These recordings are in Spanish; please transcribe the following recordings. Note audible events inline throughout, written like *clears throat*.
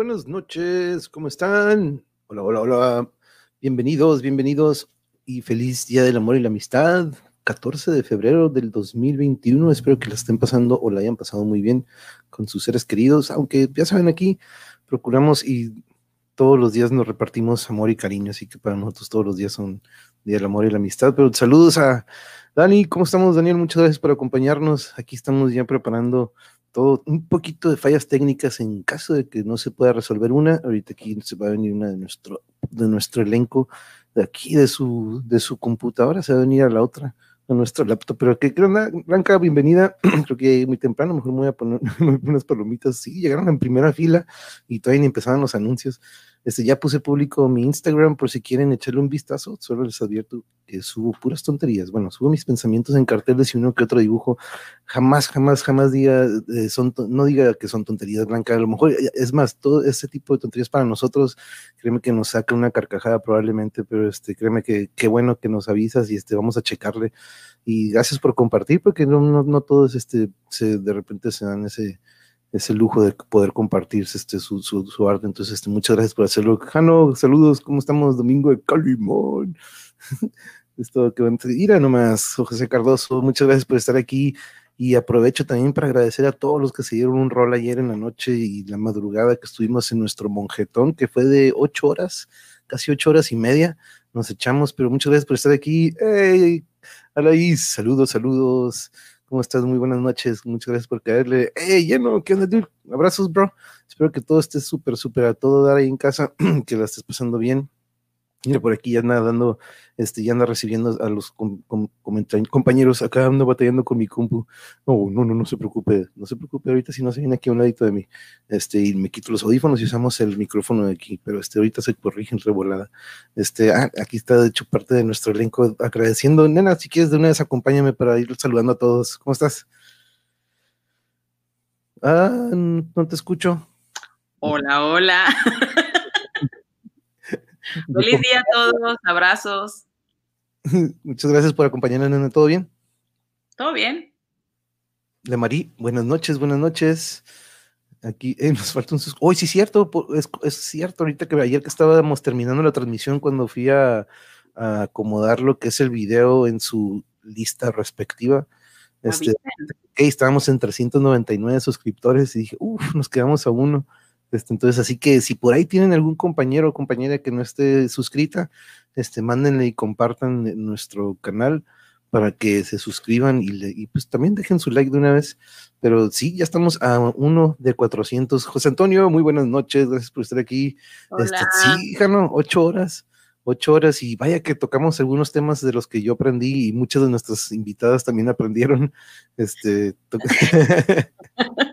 Buenas noches, ¿cómo están? Hola, hola, hola. Bienvenidos, bienvenidos y feliz Día del Amor y la Amistad. 14 de febrero del 2021. Espero que la estén pasando o la hayan pasado muy bien con sus seres queridos. Aunque ya saben, aquí procuramos y todos los días nos repartimos amor y cariño. Así que para nosotros todos los días son Día del Amor y la Amistad. Pero saludos a Dani. ¿Cómo estamos, Daniel? Muchas gracias por acompañarnos. Aquí estamos ya preparando todo, un poquito de fallas técnicas en caso de que no se pueda resolver una. Ahorita aquí se va a venir una de nuestro, de nuestro elenco de aquí, de su, de su computadora, se va a venir a la otra, a nuestro laptop. Pero que Blanca, bienvenida. *clears throat* creo que muy temprano, mejor me voy a poner *laughs* unas palomitas. Sí, llegaron en primera fila y todavía ni empezaban los anuncios. Este, ya puse público mi Instagram por si quieren echarle un vistazo. Solo les advierto que subo puras tonterías. Bueno, subo mis pensamientos en carteles y uno que otro dibujo. Jamás, jamás, jamás diga, eh, son, no diga que son tonterías blancas. A lo mejor, eh, es más, todo ese tipo de tonterías para nosotros, créeme que nos saca una carcajada probablemente, pero este, créeme que qué bueno que nos avisas y este, vamos a checarle. Y gracias por compartir, porque no, no, no todos este, de repente se dan ese ese lujo de poder compartir este, su, su, arte. Entonces, este, muchas gracias por hacerlo. Jano, saludos, ¿cómo estamos? Domingo de Calimón. *laughs* Esto que ir a nomás, José Cardoso, muchas gracias por estar aquí. Y aprovecho también para agradecer a todos los que se dieron un rol ayer en la noche y la madrugada que estuvimos en nuestro monjetón, que fue de ocho horas, casi ocho horas y media. Nos echamos, pero muchas gracias por estar aquí. ¡Hey! Alaís, saludos, saludos. ¿Cómo estás? Muy buenas noches. Muchas gracias por caerle. ¡Hey, lleno! ¿Qué onda, dude? Abrazos, bro. Espero que todo esté súper, súper a todo dar ahí en casa, *clears throat* que la estés pasando bien. Mira, por aquí ya anda dando, este, ya anda recibiendo a los compañeros, acá ando batallando con mi compu. No, no, no, no se preocupe, no se preocupe, ahorita si no se viene aquí a un ladito de mí, este, y me quito los audífonos y usamos el micrófono de aquí, pero este, ahorita se corrige en revolada. Este, ah, aquí está de hecho parte de nuestro elenco agradeciendo. Nena, si quieres de una vez acompáñame para ir saludando a todos. ¿Cómo estás? Ah, no te escucho. Hola, hola. *laughs* *laughs* Feliz día a todos, abrazos. *laughs* Muchas gracias por acompañarnos, ¿todo bien? Todo bien. De Marí, buenas noches, buenas noches. Aquí eh, *laughs* nos falta un... Hoy sí, cierto, es, cierto, ahorita que ayer que estábamos terminando la transmisión cuando fui a, acomodar lo que es el video en su lista respectiva. Este, estábamos en 399 suscriptores y dije, uff, nos quedamos a uno. Este, entonces, así que si por ahí tienen algún compañero o compañera que no esté suscrita, este, mándenle y compartan nuestro canal para que se suscriban y, pues también dejen su like de una vez. Pero sí, ya estamos a uno de 400. José Antonio, muy buenas noches, gracias por estar aquí. Este, sí, Jano, ocho horas, ocho horas y vaya que tocamos algunos temas de los que yo aprendí y muchas de nuestras invitadas también aprendieron. Este, *laughs* *laughs*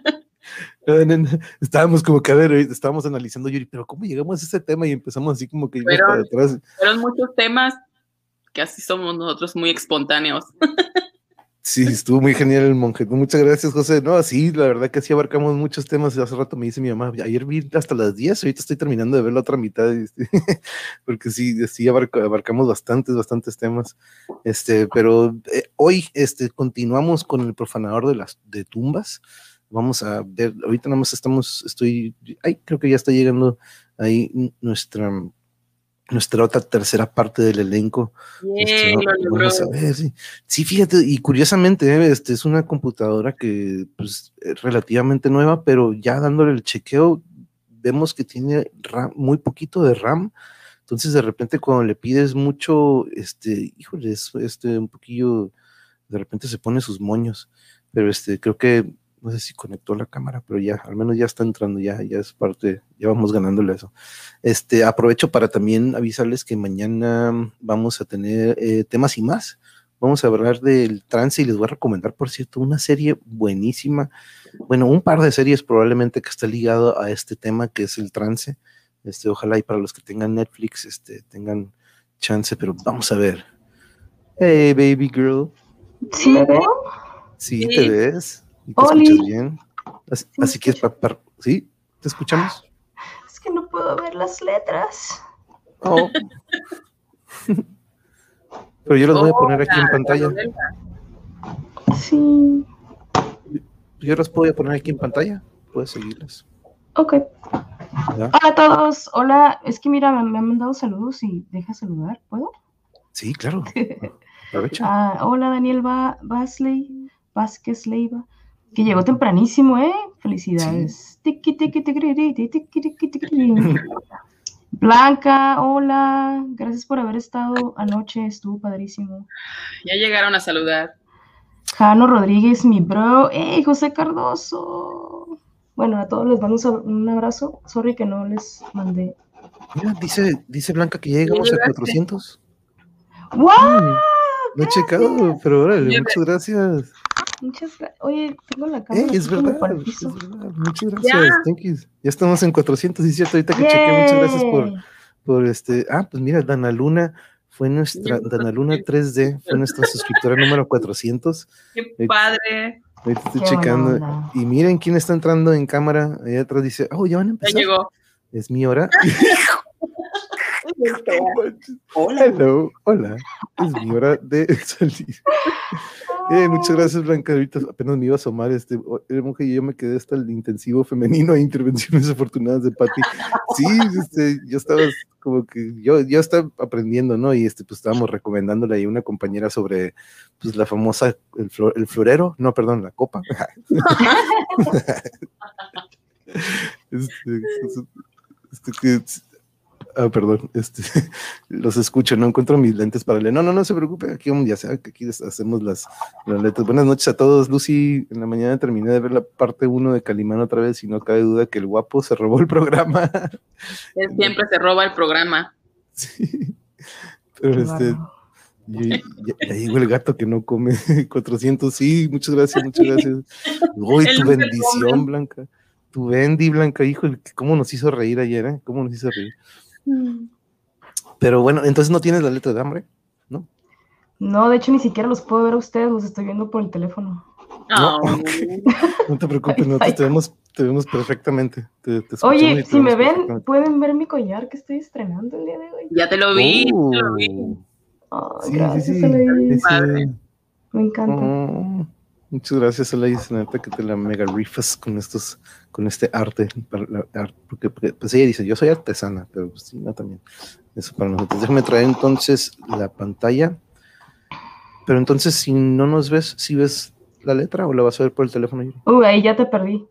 estábamos como que a ver, estábamos analizando Yuri, pero ¿cómo llegamos a ese tema? Y empezamos así como que para atrás. Fueron muchos temas que así somos nosotros muy espontáneos. *laughs* Sí, estuvo muy genial el monje. Muchas gracias, José. No, sí, la verdad que sí abarcamos muchos temas. Hace rato me dice mi mamá, ayer vi hasta las 10, ahorita estoy terminando de ver la otra mitad, *laughs* porque sí, sí abarcamos bastantes, bastantes temas. Este, pero eh, hoy este, continuamos con el profanador de las de tumbas. Vamos a ver, ahorita nada más estamos, estoy, ay, creo que ya está llegando ahí nuestra, nuestra otra tercera parte del elenco. Este, vamos a ver, sí. fíjate, y curiosamente, eh, este es una computadora que pues, es relativamente nueva, pero ya dándole el chequeo, vemos que tiene muy poquito de RAM. Entonces, de repente, cuando le pides mucho, este, híjole, es este, un poquillo, de repente se pone sus moños. Pero este, creo que no sé si conectó la cámara, pero ya, al menos ya está entrando, ya, ya es parte, ya vamos ganándole eso. Este, aprovecho para también avisarles que mañana vamos a tener eh, temas y más. Vamos a hablar del trance y les voy a recomendar, por cierto, una serie buenísima. Bueno, un par de series probablemente que está ligado a este tema que es el trance. Este, ojalá y para los que tengan Netflix, este, tengan chance, pero vamos a ver. Hey, baby girl. ¿Sí? Sí, te ves. ¿Y te escuchas bien? Así, que es para, ¿Sí? ¿Te escuchamos? Es que no puedo ver las letras. Oh. Pero yo las voy a poner aquí en pantalla. Sí. Yo las puedo poner aquí en pantalla. Puedes seguirlas. Ok. ¿Ya? Hola a todos. Hola. Es que mira, me, me han mandado saludos y deja saludar. ¿Puedo? Sí, claro. *laughs* Aprovecha. Ah, hola Daniel ba Basley, Vázquez Leiva, que llegó tempranísimo, ¿eh? Felicidades. Blanca, hola. Gracias por haber estado anoche, estuvo padrísimo. Ya llegaron a saludar. Jano Rodríguez, mi bro. ¡Ey, José Cardoso! Bueno, a todos les mando un abrazo. Sorry que no les mandé. Mira, dice, dice Blanca que ya llegamos a llegaste. 400. ¡Wow! Mm, No he checado, pero órale, muchas gracias. Muchas gracias. Oye, tengo la cámara. Ey, es verdad, es verdad. Muchas Ya. gracias. Thank you. Ya estamos en 400, y cierto, ahorita que chequé, muchas gracias por, Yay. por este. Ah, pues mira, Dana Luna fue nuestra, Ya. Dana Luna 3D fue nuestra suscriptora número 400. Qué Eh, padre. Ahorita estoy Qué checando. onda. Y miren quién está entrando en cámara. Allá atrás dice, oh, ya van a Ya empezar. llegó. Es mi hora. *laughs* *laughs* Hola. Hello, hola. Es mi hora de *laughs* salir. Eh, muchas gracias, Blanca. Ahorita apenas me iba a asomar. Este, o- era mujer y yo me quedé hasta el intensivo femenino e intervenciones *laughs* afortunadas de Patti. Sí, este, yo estaba como que yo, yo estaba aprendiendo, ¿no? Y este, pues estábamos recomendándole ahí a una compañera sobre pues la famosa, el, flor- el florero, no, perdón, la copa. *laughs* este, este, Ah, perdón, este, *laughs* los escucho, no encuentro mis lentes para leer. No, no, no se preocupe, aquí vamos, ya sea que aquí hacemos las, las letras. Buenas noches a todos, Lucy. En la mañana terminé de ver la parte 1 de Calimán otra vez y no cabe duda que el guapo se robó el programa. *laughs* Él siempre *laughs* se roba el programa. Sí. Pero Qué este, yo- ya, ya llegó el gato que no come 400. Sí, muchas gracias, muchas gracias. Uy, tu bendición. Blanca. Tu Bendy, Blanca, hijo, cómo nos hizo reír ayer, ¿eh? ¿Cómo nos hizo reír? Pero bueno, entonces no tienes la letra de hambre. No, de hecho ni siquiera los puedo ver a ustedes, los estoy viendo por el teléfono. No, Oh. ok. No te preocupes, te vemos, te vemos perfectamente. Te, Oye, te si me ven, pueden ver mi collar que estoy estrenando el día de hoy. Ya te lo vi. ya te lo vi. Oh, Oh, sí, sí, gracias, sí. Alain. Sí. Me encanta. Oh, muchas gracias. Neta que te la mega rifas con estos, con este arte. porque, porque, pues ella dice, yo soy artesana, pero pues sí, no también. Eso para nosotros. Déjame traer entonces la pantalla. Pero entonces, si no nos ves, si ves la letra o la vas a ver por el teléfono? Uy, ahí ya te perdí.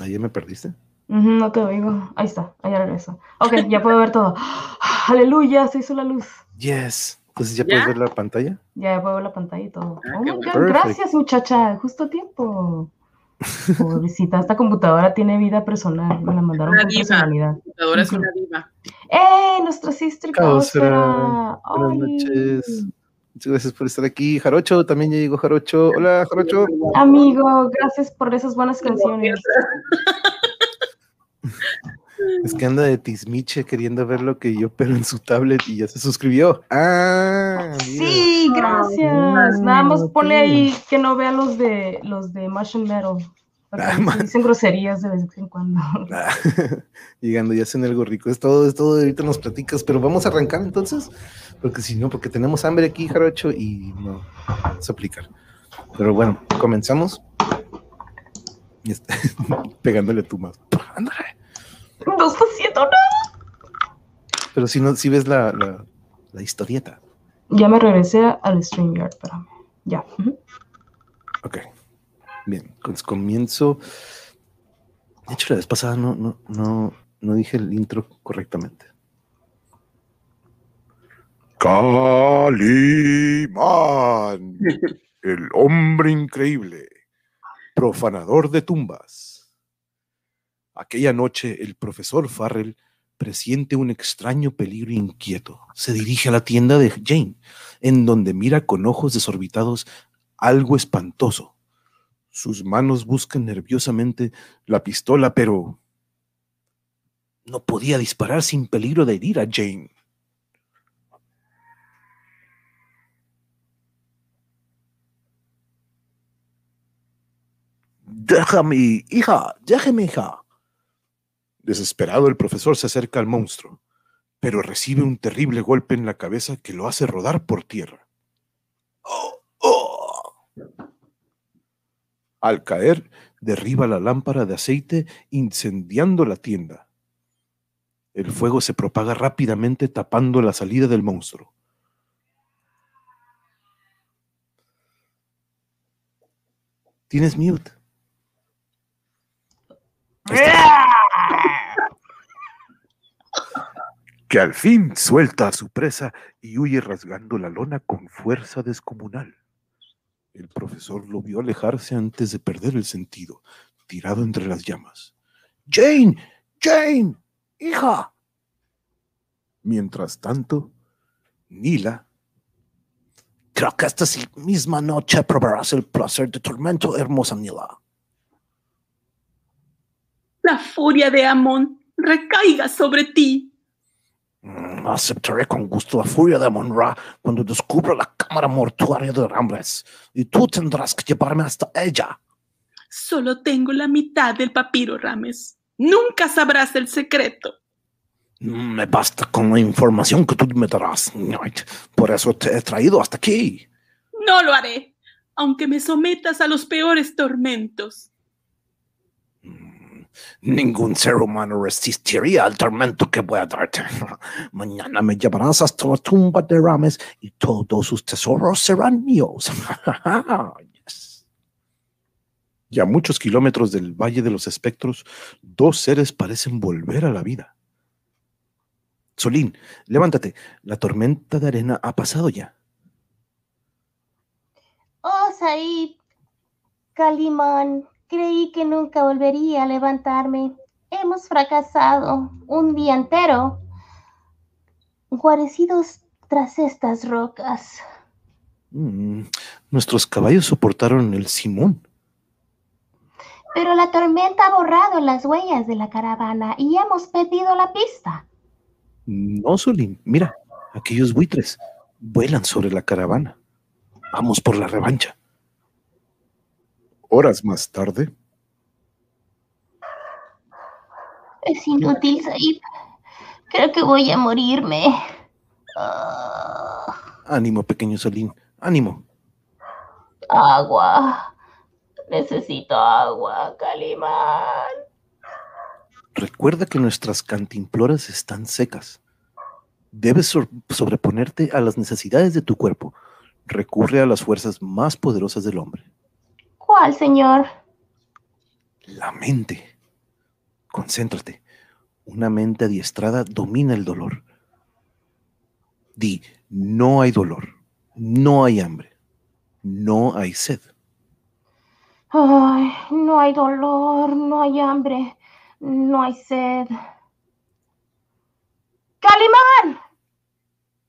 Ahí ya me perdiste. No te oigo. Ahí está, ahí regreso. Ok, ya puedo ver todo. *gasps* Aleluya, se hizo la luz. Yes. Entonces ya ¿Ya? puedes ver la pantalla. Ya puedo ver la pantalla y todo. Ah, Oh my. God, gracias, muchacha. Justo a tiempo. Pobrecita, esta computadora tiene vida personal. Me la mandaron Una con diva. personalidad. La computadora es una diva. ¡Eh! Nuestra sister Caosfera. Buenas noches. Muchas gracias por estar aquí. Jarocho, también ya llegó Jarocho. Hola, Jarocho. Amigo, gracias por esas buenas canciones. *laughs* Es que anda de tismiche queriendo ver lo que yo pero en su tablet y ya se suscribió. Ah, mira. Sí, gracias. Ah, Nada más ponle ahí que no vea los de los de Martian Metal. Porque Ah, se dicen groserías de vez en cuando. *laughs* Ah, Llegando ya hacen algo rico. Es todo, es todo. Ahorita nos platicas, pero vamos a arrancar entonces. Porque si no, porque tenemos hambre aquí, Jarocho, y no vamos a aplicar. Pero bueno, comenzamos. Y *laughs* está- Pegándole tú más. Ándale. No está haciendo nada. Pero si no, si ves la, la, la historieta. Ya me regresé al StreamYard, espérame. Ya. Ok. Bien, pues comienzo. De hecho, la vez pasada no, no, no, no dije el intro correctamente. Calimán, el hombre increíble, profanador de tumbas. Aquella noche, el profesor Farrell presiente un extraño peligro inquieto. Se dirige a la tienda de Jane, en donde mira con ojos desorbitados algo espantoso. Sus manos buscan nerviosamente la pistola, pero no podía disparar sin peligro de herir a Jane. Déjame, hija, déjame, hija. Desesperado, el profesor se acerca al monstruo, pero recibe un terrible golpe en la cabeza que lo hace rodar por tierra. ¡Oh! ¡Oh! Al caer, derriba la lámpara de aceite, incendiando la tienda. El fuego se propaga rápidamente tapando la salida del monstruo. Tienes mute. Que al fin suelta a su presa y huye rasgando la lona con fuerza descomunal. El profesor lo vio alejarse antes de perder el sentido, tirado entre las llamas. Jane, Jane, hija. Mientras tanto, Nila. Creo que esta misma noche probarás el placer de tormento, hermosa Nila. La furia de Amon recaiga sobre ti. Mm, aceptaré con gusto la furia de Amon-Ra cuando descubra la cámara mortuaria de Rambles, y tú tendrás que llevarme hasta ella. Solo tengo la mitad del papiro, Rames. Nunca sabrás el secreto. Me basta con la información que tú me darás. Por eso te he traído hasta aquí. No lo haré, aunque me sometas a los peores tormentos. Ningún ser humano resistiría al tormento que voy a darte. *laughs* Mañana me llevarás hasta la tumba de Rames y todos sus tesoros serán míos. *laughs* Y a muchos kilómetros del Valle de los Espectros, dos seres parecen volver a la vida. Solín, levántate. La tormenta de arena ha pasado ya. Oh, Said. Calimán, creí que nunca volvería a levantarme. Hemos fracasado un día entero, guarecidos tras estas rocas. Mm, nuestros caballos soportaron el Simón. Pero la tormenta ha borrado las huellas de la caravana y hemos perdido la pista. No, Solín, mira, aquellos buitres vuelan sobre la caravana. Vamos por la revancha. Horas más tarde. Es inútil, Saib. Creo que voy a morirme. Ah. Ánimo, pequeño Solín, ánimo. Agua. Necesito agua, Calimán. Recuerda que nuestras cantimploras están secas. Debes sobreponerte a las necesidades de tu cuerpo. Recurre a las fuerzas más poderosas del hombre. ¿Cuál, señor? La mente. Concéntrate. Una mente adiestrada domina el dolor. Di, no hay dolor, no hay hambre, no hay sed. Ay, no hay dolor, no hay hambre, no hay sed. ¡Calimán!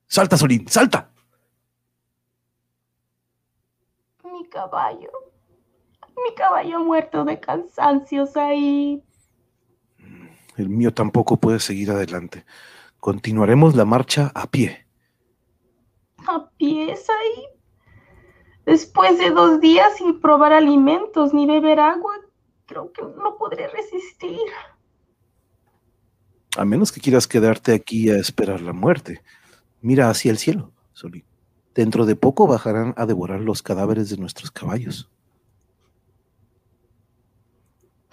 Salta, Solín, salta. Mi caballo. Mi caballo muerto de cansancio, ahí. El mío tampoco puede seguir adelante. Continuaremos la marcha a pie. ¿A pie, ahí? Después de dos días sin probar alimentos ni beber agua, creo que no podré resistir. A menos que quieras quedarte aquí a esperar la muerte. Mira hacia el cielo, Solín. Dentro de poco bajarán a devorar los cadáveres de nuestros caballos.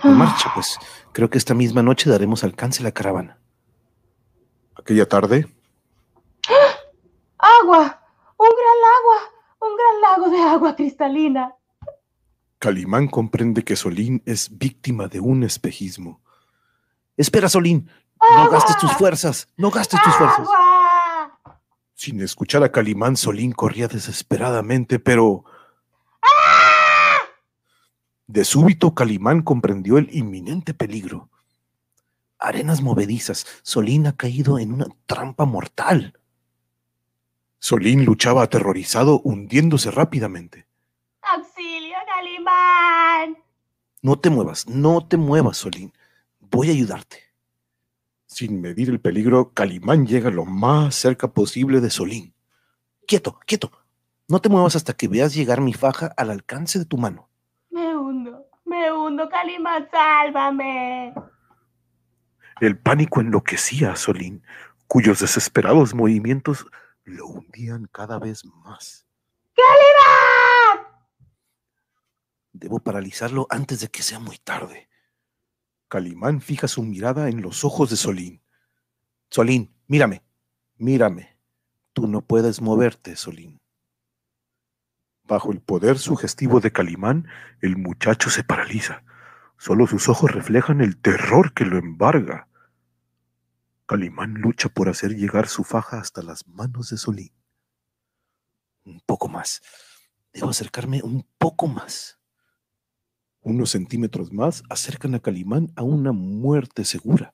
En marcha, pues. Creo que esta misma noche daremos alcance a la caravana. Aquella tarde. *gasps* ¡Agua! ¡Un gran agua! ¡Un gran lago de agua cristalina! Calimán comprende que Solín es víctima de un espejismo. Espera, Solín. No gastes tus fuerzas. No gastes tus fuerzas. Sin escuchar a Calimán, Solín corría desesperadamente, pero... De súbito, Calimán comprendió el inminente peligro. Arenas movedizas, Solín ha caído en una trampa mortal. Solín luchaba aterrorizado, hundiéndose rápidamente. ¡Auxilio, Calimán! No te muevas, no te muevas, Solín. Voy a ayudarte. Sin medir el peligro, Calimán llega lo más cerca posible de Solín. Quieto, quieto. No te muevas hasta que veas llegar mi faja al alcance de tu mano. Calimán, sálvame. El pánico enloquecía a Solín, cuyos desesperados movimientos lo hundían cada vez más. ¡Calimán! Debo paralizarlo antes de que sea muy tarde. Calimán fija su mirada en los ojos de Solín. Solín, mírame, mírame. Tú no puedes moverte, Solín. Bajo el poder sugestivo de Calimán, el muchacho se paraliza. Solo sus ojos reflejan el terror que lo embarga. Calimán lucha por hacer llegar su faja hasta las manos de Solín. Un poco más. Debo acercarme un poco más. Unos centímetros más acercan a Calimán a una muerte segura.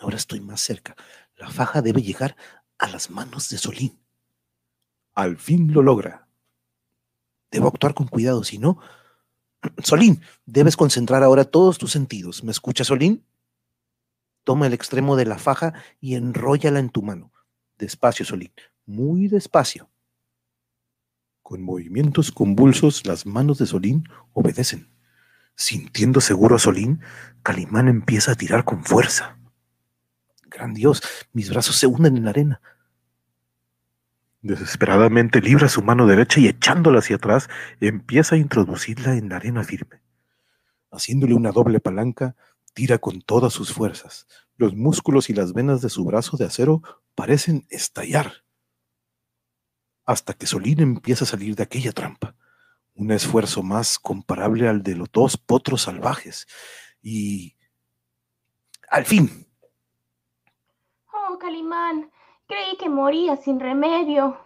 Ahora estoy más cerca. La faja debe llegar a las manos de Solín. Al fin lo logra. Debo actuar con cuidado, si no... *clears throat* Solín, debes concentrar ahora todos tus sentidos. ¿Me escuchas, Solín? Toma el extremo de la faja y enróllala en tu mano. Despacio, Solín, muy despacio. Con movimientos convulsos, las manos de Solín obedecen. Sintiendo seguro a Solín, Calimán empieza a tirar con fuerza. Gran Dios, mis brazos se hunden en la arena. Desesperadamente libra su mano derecha y echándola hacia atrás, empieza a introducirla en la arena firme. Haciéndole una doble palanca, tira con todas sus fuerzas. Los músculos y las venas de su brazo de acero parecen estallar. Hasta que Solín empieza a salir de aquella trampa. Un esfuerzo más comparable al de los dos potros salvajes. Y... Al fin. Oh, Calimán, creí que moría sin remedio.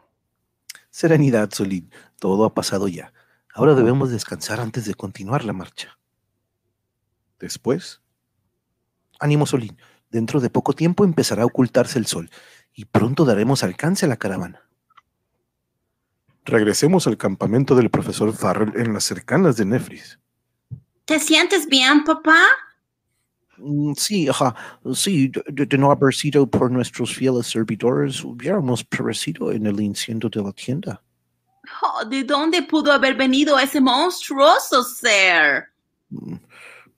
Serenidad, Solín. Todo ha pasado ya. Ahora debemos descansar antes de continuar la marcha. Después, ánimo, Solín. Dentro de poco tiempo empezará a ocultarse el sol y pronto daremos alcance a la caravana. Regresemos al campamento del profesor Farrell en las cercanas de Nefris. ¿Te sientes bien, papá? Mm, Sí, ajá, sí, de, de no haber sido por nuestros fieles servidores, hubiéramos perecido en el incendio de la tienda. Oh, ¿De dónde pudo haber venido ese monstruoso ser? Mm,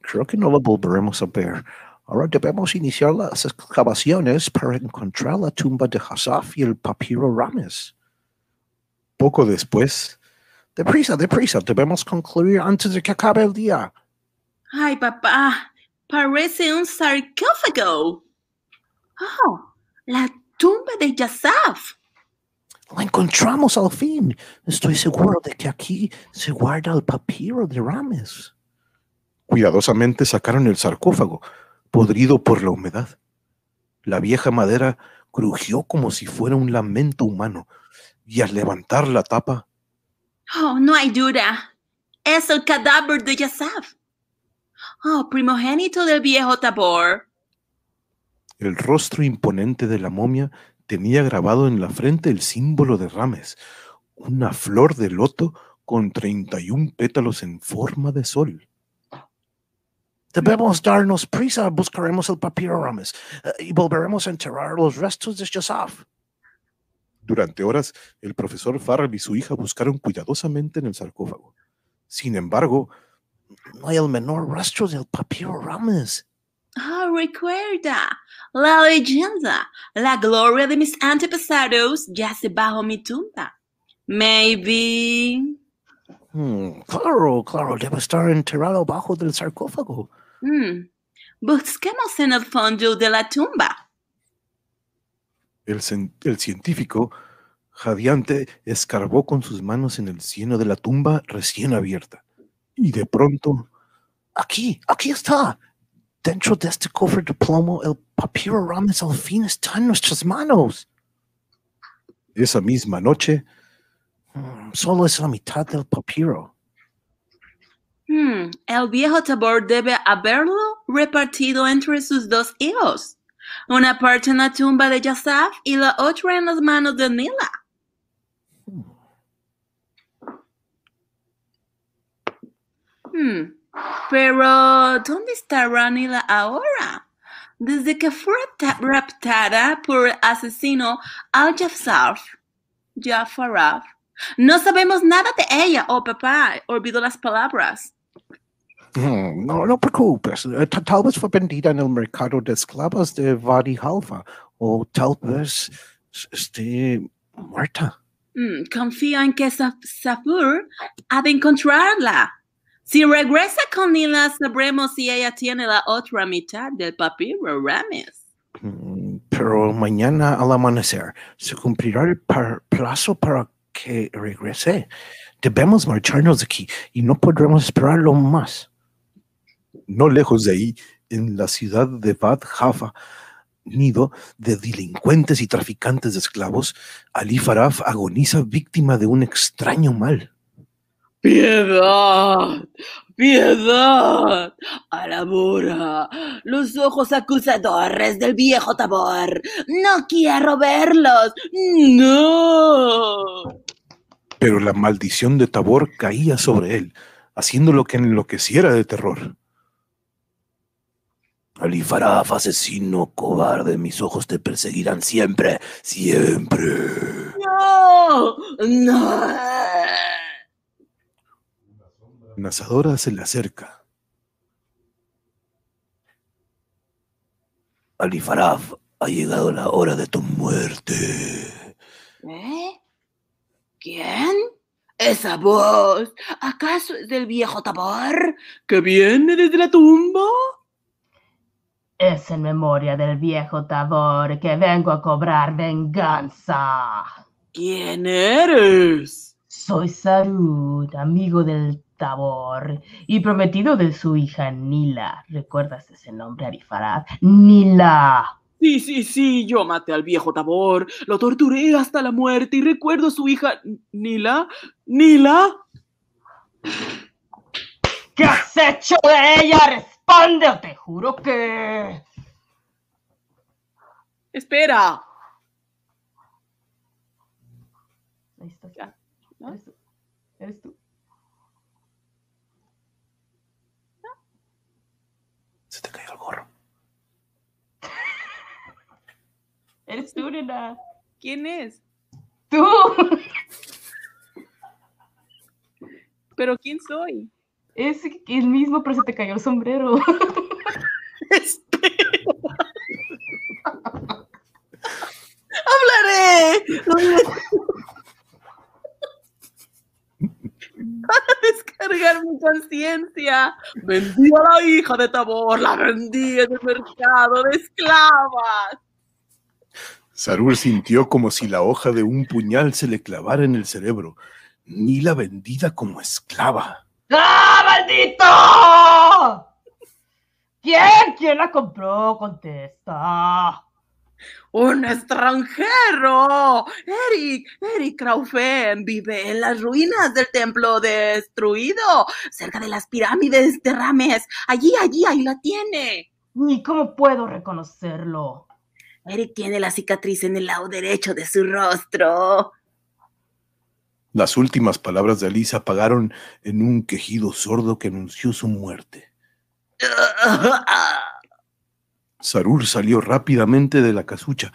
Creo que no lo volveremos a ver. Ahora debemos iniciar las excavaciones para encontrar la tumba de Hassaf y el papiro Rames. Poco después, deprisa, deprisa, debemos concluir antes de que acabe el día. Ay, papá, parece un sarcófago. Oh, la tumba de Yasaf. La encontramos al fin. Estoy seguro de que aquí se guarda el papiro de Rames. Cuidadosamente sacaron el sarcófago, podrido por la humedad. La vieja madera crujió como si fuera un lamento humano, y al levantar la tapa, Oh, no hay duda. Es el cadáver de Yasaf. Oh, primogénito del viejo Tabor. el rostro imponente de la momia tenía grabado en la frente el símbolo de Rames, una flor de loto con 31 pétalos en forma de sol. Debemos darnos prisa, buscaremos el papiro Rames eh, y volveremos a enterrar los restos de Yasaf. Durante horas, el profesor Farrell y su hija buscaron cuidadosamente en el sarcófago. Sin embargo, no hay el menor rastro del papiro Rames. Oh, recuerda, la leyenda, la gloria de mis antepasados yace bajo mi tumba. Maybe. Hmm, claro, claro, debe estar enterrado bajo del sarcófago. Hmm, Busquemos en el fondo de la tumba. El, el científico, jadeante, escarbó con sus manos en el cieno de la tumba recién abierta. Y de pronto, aquí, aquí está. Dentro de este cofre de plomo, el papiro Rames al fin está en nuestras manos. Esa misma noche, mm, solo es la mitad del papiro. Hmm, el viejo Tabor debe haberlo repartido entre sus dos hijos. Una parte en la tumba de Yasaf y la otra en las manos de Nila. Hmm, pero ¿dónde está Nila ahora? Desde que fue ta- raptada por el asesino Al-Jafsaf, Jafaraf. No sabemos nada de ella, oh papá, olvidó las palabras. Mm, No, no preocupes. eh, ta- Tal vez fue vendida en el mercado de esclavas de Wadi Halfa. O tal vez esté muerta. Mm, confío en que Sa- Safur ha de encontrarla. Si regresa con Nila, sabremos si ella tiene la otra mitad del papiro Rames. Mm, Pero mañana al amanecer se cumplirá el par- plazo para que regrese. Debemos marcharnos de aquí y no podremos esperarlo más. No lejos de ahí, en la ciudad de Bad Jaffa, nido de delincuentes y traficantes de esclavos, Ali Faraf agoniza víctima de un extraño mal. Piedad, piedad, Alabora, los ojos acusadores del viejo Tabor. No quiero verlos. No. Pero la maldición de Tabor caía sobre él, haciéndolo que enloqueciera de terror. Ali Faraf, asesino cobarde, mis ojos te perseguirán siempre, siempre. No. No. Nazadora se le acerca. Ali Faraf, ha llegado la hora de tu muerte. ¿Eh? ¿Quién? Esa voz, ¿acaso es del viejo Tabor que viene desde la tumba? Es en memoria del viejo Tabor que vengo a cobrar venganza. ¿Quién eres? Soy Sarud, amigo del Tabor y prometido de su hija Nila. ¿Recuerdas ese nombre, Arifarad? Nila. Sí, sí, sí, yo maté al viejo Tabor, lo torturé hasta la muerte y recuerdo a su hija Nila. ¿Nila? ¿Qué has hecho de ella? Responde o te juro que... Espera. Ahí. ¿Eres tú? ¿Eres tú? Se te cayó el gorro. ¿Eres tú, nena? ¿Quién es? ¡Tú! ¿Pero quién soy? Es el mismo, pero se te cayó el sombrero. *laughs* Espera. Hablaré. Para descargar mi conciencia. Vendí a la hija de Tabor, la vendí en el mercado de esclavas. Sarur sintió como si la hoja de un puñal se le clavara en el cerebro. Ni la vendida como esclava. ¡Ah, maldito! ¿Quién? ¿Quién la compró? Contesta. Un extranjero. Eric, Eric Kraufen vive en las ruinas del templo destruido, cerca de las pirámides de Rames. Allí, allí, ahí la tiene. Ni cómo puedo reconocerlo. Eric tiene la cicatriz en el lado derecho de su rostro. Las últimas palabras de Ali se apagaron en un quejido sordo que anunció su muerte. *laughs* Sarur salió rápidamente de la casucha.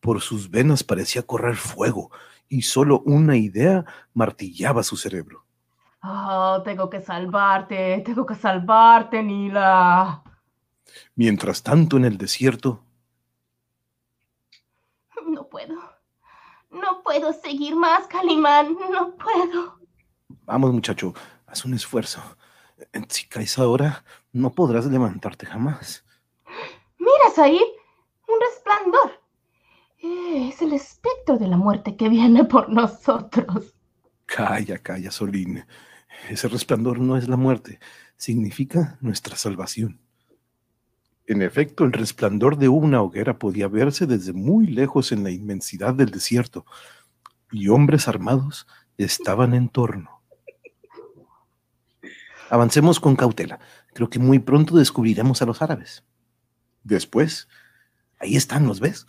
Por sus venas parecía correr fuego y solo una idea martillaba su cerebro. Oh, tengo que salvarte, tengo que salvarte, Nila. Mientras tanto, en el desierto, No puedo. No puedo seguir más, Calimán. No puedo. vamos muchacho, haz un esfuerzo. Si caes ahora, no podrás levantarte jamás. Miras ahí un resplandor. Eh, Es el espectro de la muerte que viene por nosotros. Calla, calla, Solín. Ese resplandor no es la muerte, significa nuestra salvación. En efecto, el resplandor de una hoguera podía verse desde muy lejos en la inmensidad del desierto, y hombres armados estaban en torno. Avancemos con cautela. Creo que muy pronto descubriremos a los árabes. Después, ahí están, ¿los ves?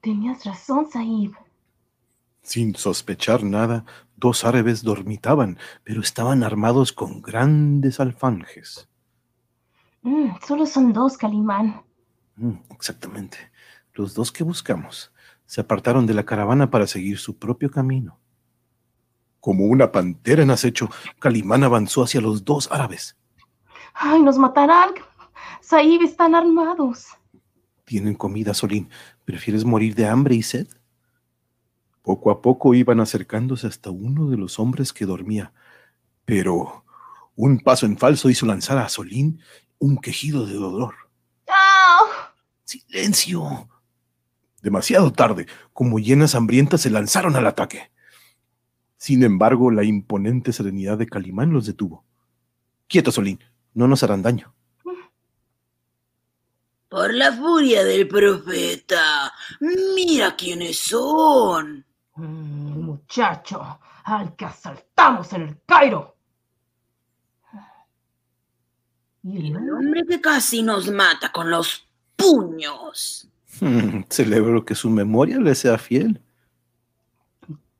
Tenías razón, Saib. Sin sospechar nada, dos árabes dormitaban, pero estaban armados con grandes alfanjes. Mm, solo son dos, Calimán. Mm, exactamente. Los dos que buscamos se apartaron de la caravana para seguir su propio camino. Como una pantera en acecho, Calimán avanzó hacia los dos árabes. Ay, nos matarán. Saib están armados. Tienen comida, Solín. ¿Prefieres morir de hambre y sed? Poco a poco iban acercándose hasta uno de los hombres que dormía, pero Un paso en falso hizo lanzar a Solín un quejido de dolor. ¡Ah! ¡Silencio! Demasiado tarde, como hienas hambrientas se lanzaron al ataque. Sin embargo, la imponente serenidad de Calimán los detuvo. Quieto, Solín, no nos harán daño. Por la furia del profeta, mira quiénes son. Mm, muchacho, al que asaltamos en el Cairo. ¿Y el hombre que casi nos mata con los puños. Hmm, *laughs* celebro que su memoria le sea fiel.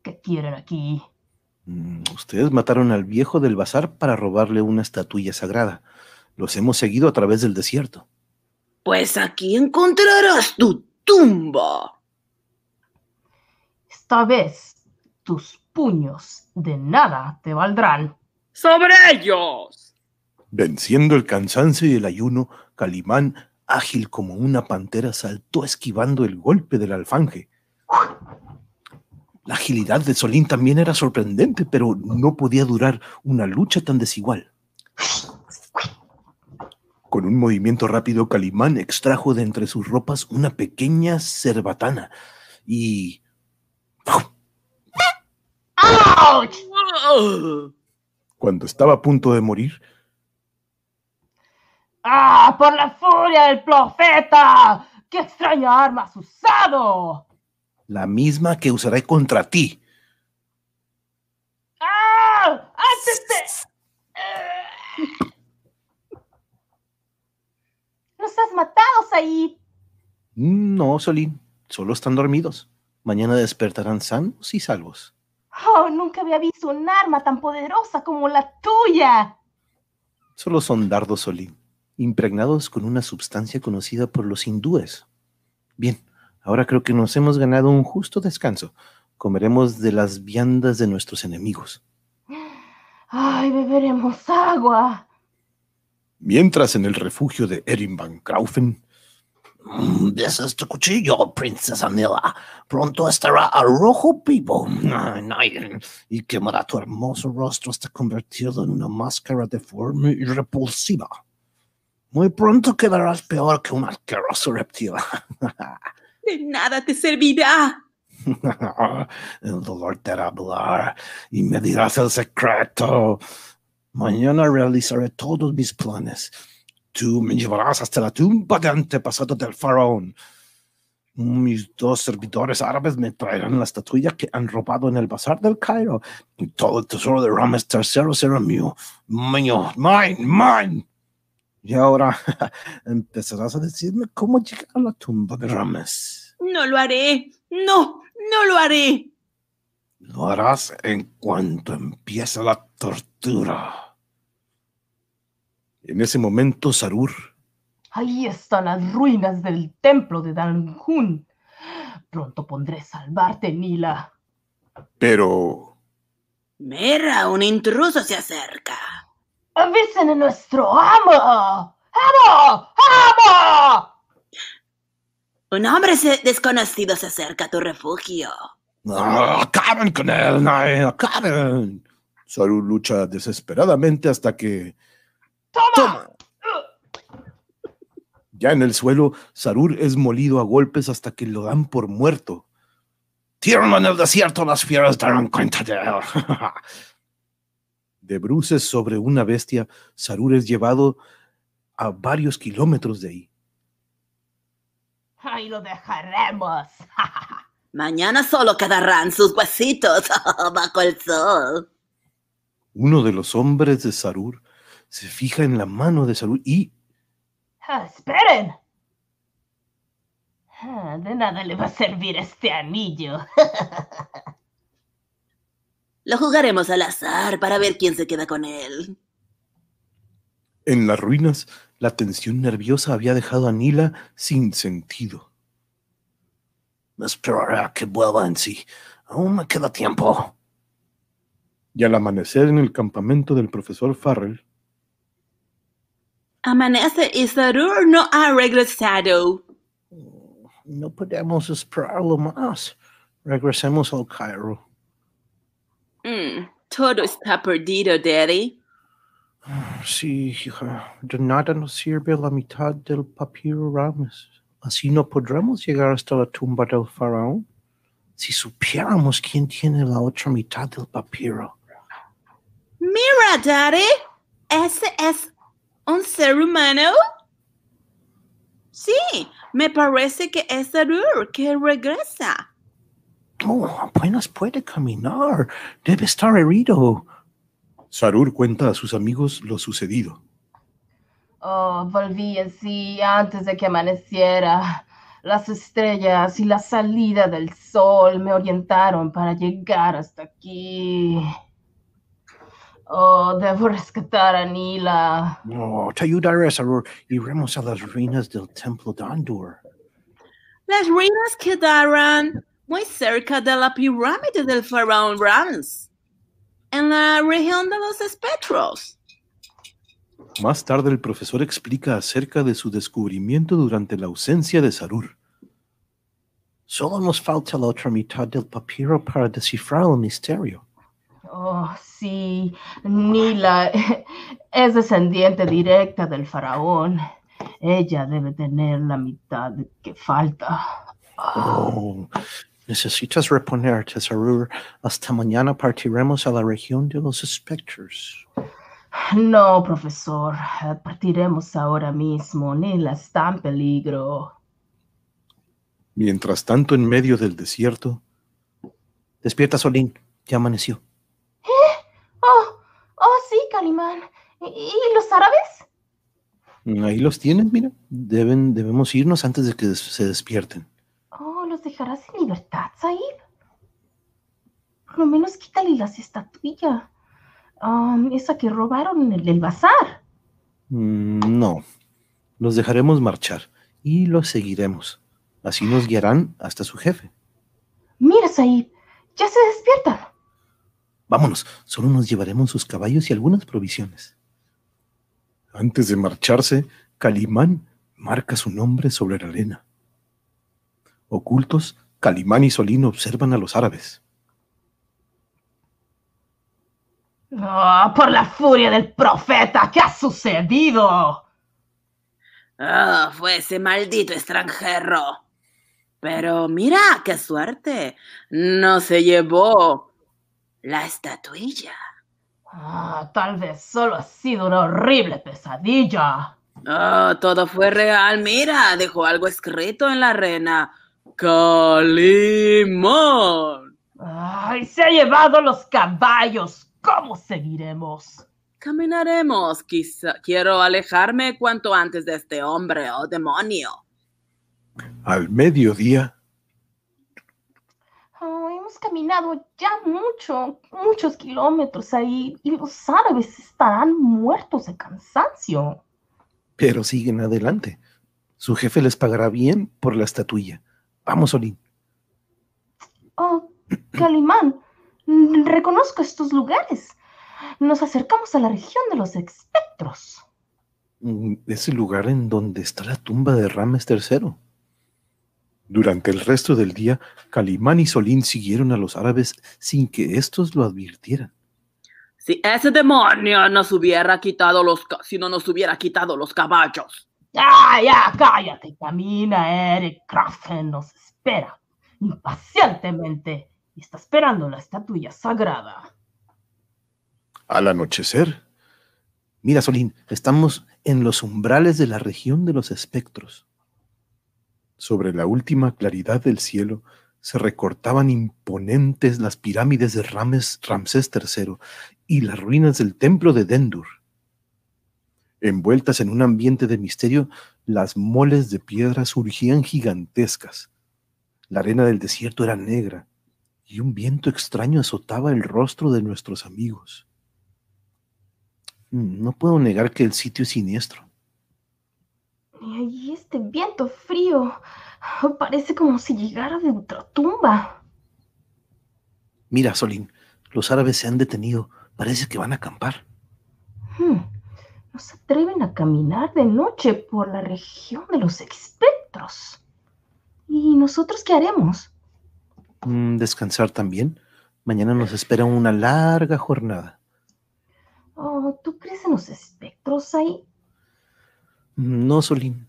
¿Qué quieren aquí? Mm, Ustedes mataron al viejo del bazar para robarle una estatuilla sagrada. Los hemos seguido a través del desierto. Pues aquí encontrarás tu tumba. Esta vez tus puños de nada te valdrán. ¡Sobre ellos! Venciendo el cansancio y el ayuno, Calimán, ágil como una pantera, saltó esquivando el golpe del alfanje. La agilidad de Solín también era sorprendente, pero no podía durar una lucha tan desigual. Con un movimiento rápido, Calimán extrajo de entre sus ropas una pequeña cerbatana y... ¡Auch! Cuando estaba a punto de morir, ¡Ah! ¡Por la furia del profeta! ¡Qué extraña arma has usado! la misma que usaré contra ti. ¡Ah! ¡Antes de... Eh. ¡Los has matado, Said! No, Solín, solo están dormidos. Mañana despertarán sanos y salvos. ¡Oh! Nunca había visto un arma tan poderosa como la tuya. Solo son dardos Solín, impregnados con una sustancia conocida por los hindúes. Bien, ahora creo que nos hemos ganado un justo descanso. Comeremos de las viandas de nuestros enemigos. ¡Ay, beberemos agua! Mientras en el refugio de Erin Van Kraufen, Mm, Ese es tu cuchillo, princesa Nila. Pronto estará a rojo vivo y quemará tu hermoso rostro hasta convertirlo en una máscara deforme y repulsiva. Muy pronto quedarás peor que un asqueroso reptil. *laughs* De nada te servirá. el dolor te hará hablar y me dirás el secreto. Mañana realizaré todos mis planes. Tú me llevarás hasta la tumba de antepasado del faraón. Mis dos servidores árabes me traerán la estatuilla que han robado en el bazar del Cairo. Y todo el tesoro de Rames III será mío. Mío, mine, mine. Y ahora *laughs* empezarás a decirme cómo llegar a la tumba de Rames. No lo haré. No, no lo haré. Lo harás en cuanto empiece la tortura. en ese momento Sarur, Ahí están las ruinas del templo de Danjun. Pronto podré salvarte, Nila. pero Mira, un intruso se acerca. ¡Avisen a nuestro amo! ¡Amo! ¡Amo! Un hombre se- desconocido se acerca a tu refugio. ¡Ah, ¡Acaben con él! no, ¡Acaben! Sarur lucha desesperadamente hasta que ¡Toma! ¡Toma! Ya en el suelo, Sarur es molido a golpes hasta que lo dan por muerto. Tírenlo en el desierto, las fieras darán cuenta de él. *laughs* De bruces sobre una bestia, Sarur es llevado a varios kilómetros de ahí. ¡Ahí lo dejaremos! *laughs* Mañana solo quedarán sus huesitos *laughs* bajo el sol. Uno de los hombres de Sarur se fija en la mano de Sarur y Ah, ¡Esperen! Ah, De nada le va a servir este anillo. *laughs* Lo jugaremos al azar para ver quién se queda con él. en las ruinas la tensión nerviosa había dejado a Nila sin sentido. Esperaré a que vuelva en sí. Aún me queda tiempo. Y al amanecer en el campamento del profesor Farrell, Amanece y Sarur no ha regresado. No podemos esperarlo más. Regresemos al Cairo. Mm, todo está perdido, Daddy. Sí, hija, de nada nos sirve la mitad del papiro Rames. Así no podremos llegar hasta la tumba del faraón. Si supiéramos quién tiene la otra mitad del papiro. Mira, Daddy, ese es un ser humano. Sí, me parece que es Arur que regresa. Oh, apenas puede caminar. Debe estar herido. Sarur cuenta a sus amigos lo sucedido. Oh, volví así antes de que amaneciera. Las estrellas y la salida del sol me orientaron para llegar hasta aquí. Oh, debo rescatar a Nila. No, te ayudaré, Sarur. Iremos a las ruinas del templo de Andur. Las ruinas quedarán muy cerca de la pirámide del faraón Rams, en la región de los espectros. Más tarde el profesor explica acerca de su descubrimiento durante la ausencia de Sarur. Solo nos falta la otra mitad del papiro para descifrar el misterio. Oh, sí, Nila *laughs* es descendiente directa del faraón. Ella debe tener la mitad que falta. Oh, necesitas reponerte, Sarur. Hasta mañana partiremos a la región de los espectros. No, profesor, partiremos ahora mismo. Nila está en peligro. Mientras tanto, en medio del desierto, Despierta, Solín. Ya amaneció. Oh, oh, sí, Calimán. ¿Y, y los árabes? ahí los tienen, mira. Deben, debemos irnos antes de que se despierten. ¿Los dejarás en libertad, Said? Por lo menos quítale las estatuillas. Um, esa que robaron en el bazar. Mm, no, los dejaremos marchar y los seguiremos. Así nos guiarán hasta su jefe. Mira, Said, ya se despiertan. Vámonos, solo nos llevaremos sus caballos y algunas provisiones. Antes de marcharse, Calimán marca su nombre sobre la arena. Ocultos, Calimán y Solín observan a los árabes. Oh, por la furia del profeta, ¿qué ha sucedido? Ah, fue ese maldito extranjero. Pero mira, qué suerte. No se llevó la estatuilla. Ah, tal vez solo ha sido una horrible pesadilla. Oh, todo fue real. Mira, dejó algo escrito en la arena. Calimón. Ay, se ha llevado los caballos. ¿Cómo seguiremos? Caminaremos. Quizá quiero alejarme cuanto antes de este hombre, oh demonio. Al mediodía, Oh, hemos caminado ya mucho, muchos kilómetros ahí y los árabes estarán muertos de cansancio. pero siguen adelante. Su jefe les pagará bien por la estatuilla. Vamos, Solín. Oh, Calimán, reconozco estos lugares. Nos acercamos a la región de los espectros. Mm, Es el lugar en donde está la tumba de Rames III. Durante el resto del día, Calimán y Solín siguieron a los árabes sin que éstos lo advirtieran. Si ese demonio nos hubiera quitado los, si no nos hubiera quitado los caballos. ¡Ah, ya, cállate! Camina, Eric Krafen nos espera impacientemente y está esperando la estatuilla sagrada. Al anochecer, mira, Solín, estamos en los umbrales de la región de los espectros. Sobre la última claridad del cielo se recortaban imponentes las pirámides de Rames, Ramsés III y las ruinas del templo de Dendur. Envueltas en un ambiente de misterio, las moles de piedra surgían gigantescas. La arena del desierto era negra y un viento extraño azotaba el rostro de nuestros amigos. Mm, No puedo negar que el sitio es siniestro. Y este viento frío parece como si llegara de ultratumba. Mira, Solín, los árabes se han detenido. Parece que van a acampar. No se atreven a caminar de noche por la región de los espectros. ¿Y nosotros qué haremos? Mm, descansar también. Mañana nos espera una larga jornada. Oh, Oh, ¿Tú crees en los espectros ahí? No, Solín.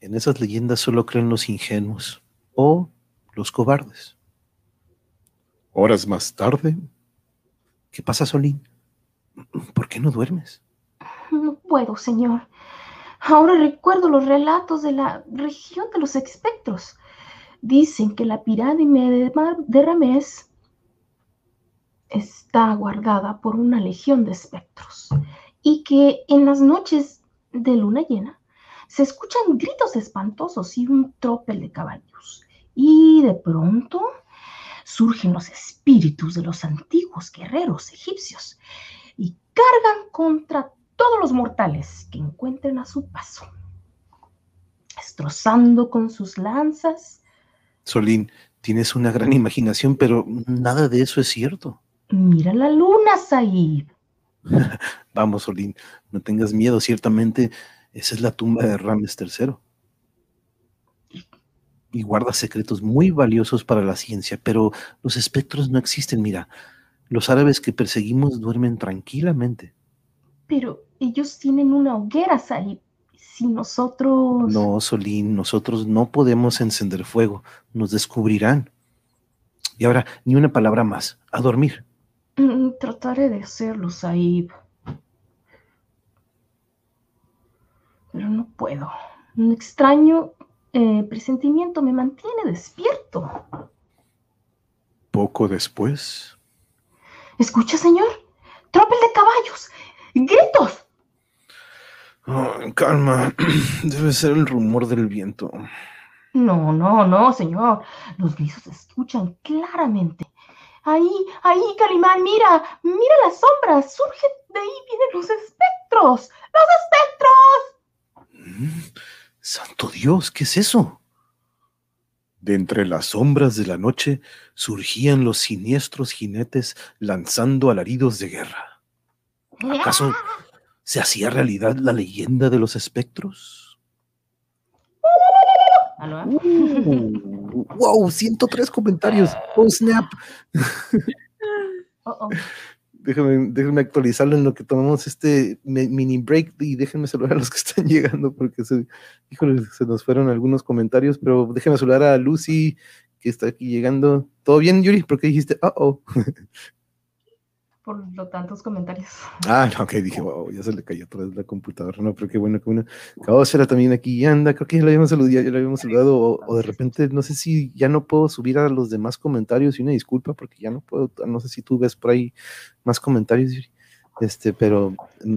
En esas leyendas solo creen los ingenuos o los cobardes. Horas más tarde. ¿Qué pasa, Solín? ¿Por qué no duermes? Puedo, señor. Ahora recuerdo los relatos de la región de los espectros. Dicen que la pirámide de Ramés está guardada por una legión de espectros y que en las noches de luna llena se escuchan gritos espantosos y un tropel de caballos. Y de pronto surgen los espíritus de los antiguos guerreros egipcios y cargan contra todos los mortales que encuentren a su paso, destrozando con sus lanzas. Solín, tienes una gran imaginación, pero nada de eso es cierto. Mira la luna, Said. *laughs* Vamos, Solín, no tengas miedo, ciertamente esa es la tumba de Rames III. Y guarda secretos muy valiosos para la ciencia, pero los espectros no existen, mira. Los árabes que perseguimos duermen tranquilamente. Pero ellos tienen una hoguera, Said. Si nosotros... No, Solín, nosotros no podemos encender fuego, nos descubrirán. Y ahora, ni una palabra más, a dormir. Mm, Trataré de hacerlo, Saib. Pero no puedo. Un extraño eh, presentimiento me mantiene despierto. Poco después, ¿Escucha, señor? Tropel de caballos. Gritos. Oh, calma, *clears throat* debe ser el rumor del viento. No, no, no, señor. Los gritos se escuchan claramente. Ahí, ahí, Calimán, mira, mira las sombras. Surgen de ahí, vienen los espectros. ¡Los espectros! Mm, Santo Dios, ¿qué es eso? De entre las sombras de la noche surgían los siniestros jinetes lanzando alaridos de guerra. ¿Acaso se hacía realidad la leyenda de los espectros? Uh, ¡Wow! 103 comentarios. ¡Oh, snap! Oh, oh. Déjenme, déjenme actualizarlo en lo que tomamos este mini break y déjenme saludar a los que están llegando porque se, híjole, se nos fueron algunos comentarios, pero déjenme saludar a Lucy que está aquí llegando. ¿Todo bien, Yuri? ¿Por qué dijiste? Oh, oh. Por los tantos comentarios. *laughs* Ah, no, ok, dije, wow, ya se le cayó otra vez la computadora. No, pero qué bueno que bueno. Cabocera también aquí anda, creo que ya lo habíamos saludado, ya lo habíamos saludado, o, o de repente, no sé si ya no puedo subir a los demás comentarios y una disculpa porque ya no puedo, no sé si tú ves por ahí más comentarios. Este, pero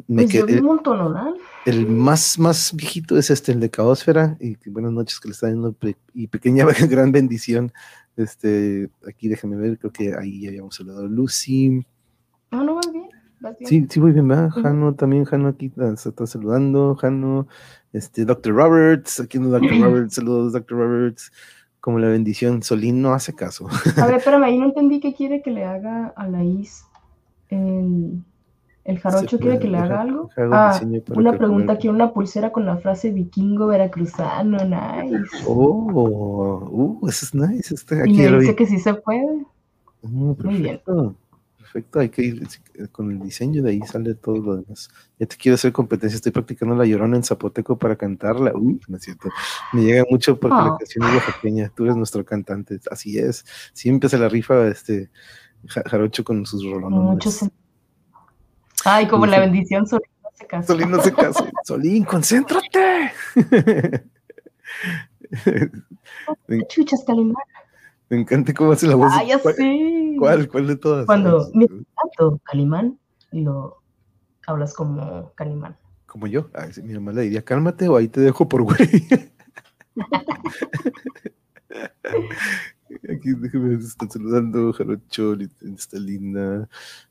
me Pues quedé, un montón, ¿no? el más, más viejito es este, el de Caosfera, y que buenas noches que le está dando y pequeña *laughs* gran bendición. Este, aquí déjame ver, creo que ahí ya habíamos saludado a Lucy. No, no, vas bien. Vas bien. Sí, sí, muy bien. Ujú. Jano también, Jano aquí ah, se está saludando, Jano, este, Dr. Roberts, aquí anda Dr. Roberts, saludos, Dr. Roberts, como la bendición, Solín no hace caso. A ver, espérame, ahí no *laughs* entendí qué quiere que le haga a la Is. El, el jarocho quiere que le haga algo. Ah, una pregunta aquí, una pulsera con la frase vikingo veracruzano, nice. Oh, uh, eso es nice, este, Y aquí me lo vi. dice que sí se puede. Mm, Muy bien. Perfecto, hay que ir eh, con el diseño, de ahí sale todo lo demás. Ya te quiero hacer competencia, estoy practicando la llorona en zapoteco para cantarla. Uy, no es cierto. Me llega mucho porque la Ah. canción es oaxaqueña, tú eres nuestro cantante, así es. Siempre se la rifa este Ja- Jarocho con sus rolones. Ay, como la bendición Solín no se casó. Solín, no se case. *laughs* Solín, concéntrate. *laughs* *laughs* Chuchas, Calimán. Me encanta cómo hace la voz. Ah, ya ¿Cuál, sé. ¿Cuál, cuál de todas? Cuando mi tanto Calimán, lo hablas como Calimán. Como yo. Ay, sí, mi mamá le diría, cálmate o ahí te dejo por güey. *laughs* Aquí déjame, están saludando, Jarocho, Lit- está linda.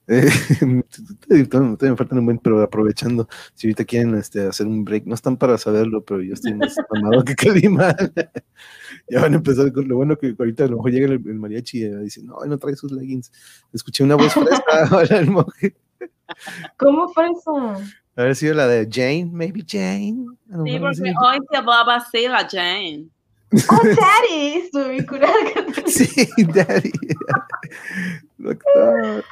Eh, *laughs* todavía me faltan un buen, pero aprovechando, si ahorita quieren este, hacer un break, no están para saberlo, pero yo estoy más mamado que Calimán. *laughs* ya van a empezar con lo bueno que ahorita a lo mejor llega el, el mariachi y dice, no, no trae sus leggings. Escuché una voz fresca, *laughs* hola, el monje. ¿Cómo fresa? A ver si era la de Jane, maybe Jane. Sí, porque hoy se hablaba así la Jane. ¡Oh, *laughs* Daddy! Estoy curada. *laughs* Sí, daddy. Doctor.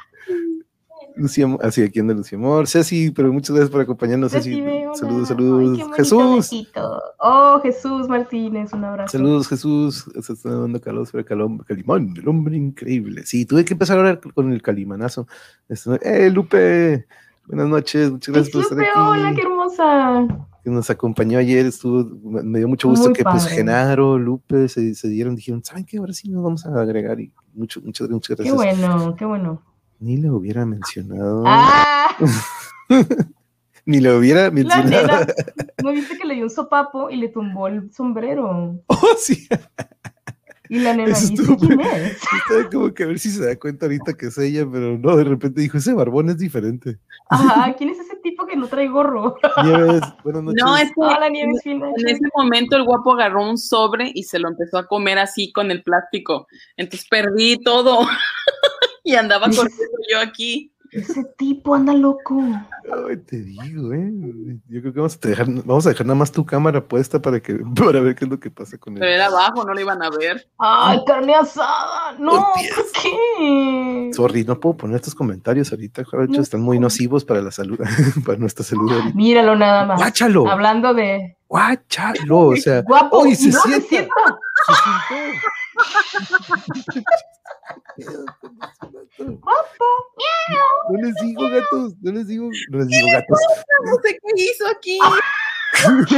Lucía, así aquí anda Lucía Amor. Ceci, pero muchas gracias por acompañarnos. Ceci. Saludos, Ay, saludos. bonito Jesús. besito. Oh, Jesús Martínez, un abrazo. Saludos, Jesús. Se está dando calor sobre Calom- Calimán, el hombre increíble. Sí, tuve que empezar ahora con el calimanazo. Esto- Eh, Lupe, buenas noches. Muchas gracias por estar Lupe, aquí. hola, qué hermosa. Que nos acompañó ayer. Estuvo, me dio mucho gusto Muy que pues. Genaro, Lupe se, se dieron, dijeron, ¿saben qué? Ahora sí nos vamos a agregar. Y mucho, muchas, muchas Qué gracias. bueno, qué bueno. Ni le hubiera mencionado. Ah, *laughs* Ni le hubiera la mencionado. nena. ¿No viste que le dio un sopapo y le tumbó el sombrero? *laughs* Oh, sí. *laughs* Y la nena Eso dice, estuvo ¿quién muy- es? *laughs* Estaba como que a ver si se da cuenta ahorita que es ella, pero no, de repente dijo, ese barbón es diferente. Ajá, *laughs* ¿quién es ese tipo que no trae gorro? Nieves, buenas noches. No, es que Hola, Nieves en Finacho. ese momento el guapo agarró un sobre y se lo empezó a comer así con el plástico. Entonces perdí todo y andaba corriendo yo aquí. Ese tipo anda loco. Ay, te digo, ¿eh? Yo creo que vamos a, dejar, vamos a dejar nada más tu cámara puesta para, que, *laughs* para ver qué es lo que pasa con Pero él. era abajo, no lo iban a ver. ¡Ay, carne asada! ¡No! ¿Por qué? Sorry, no puedo poner estos comentarios ahorita, No están muy nocivos para la salud, *laughs* para nuestra salud ahorita. Míralo nada más. ¡Guáchalo! Hablando de ¡Guáchalo! O sea, guapo. ¡Uy, se no, sienta! se sienta. *laughs* No les digo gatos, no les digo, no les digo gatos. No sé qué hizo aquí. *laughs*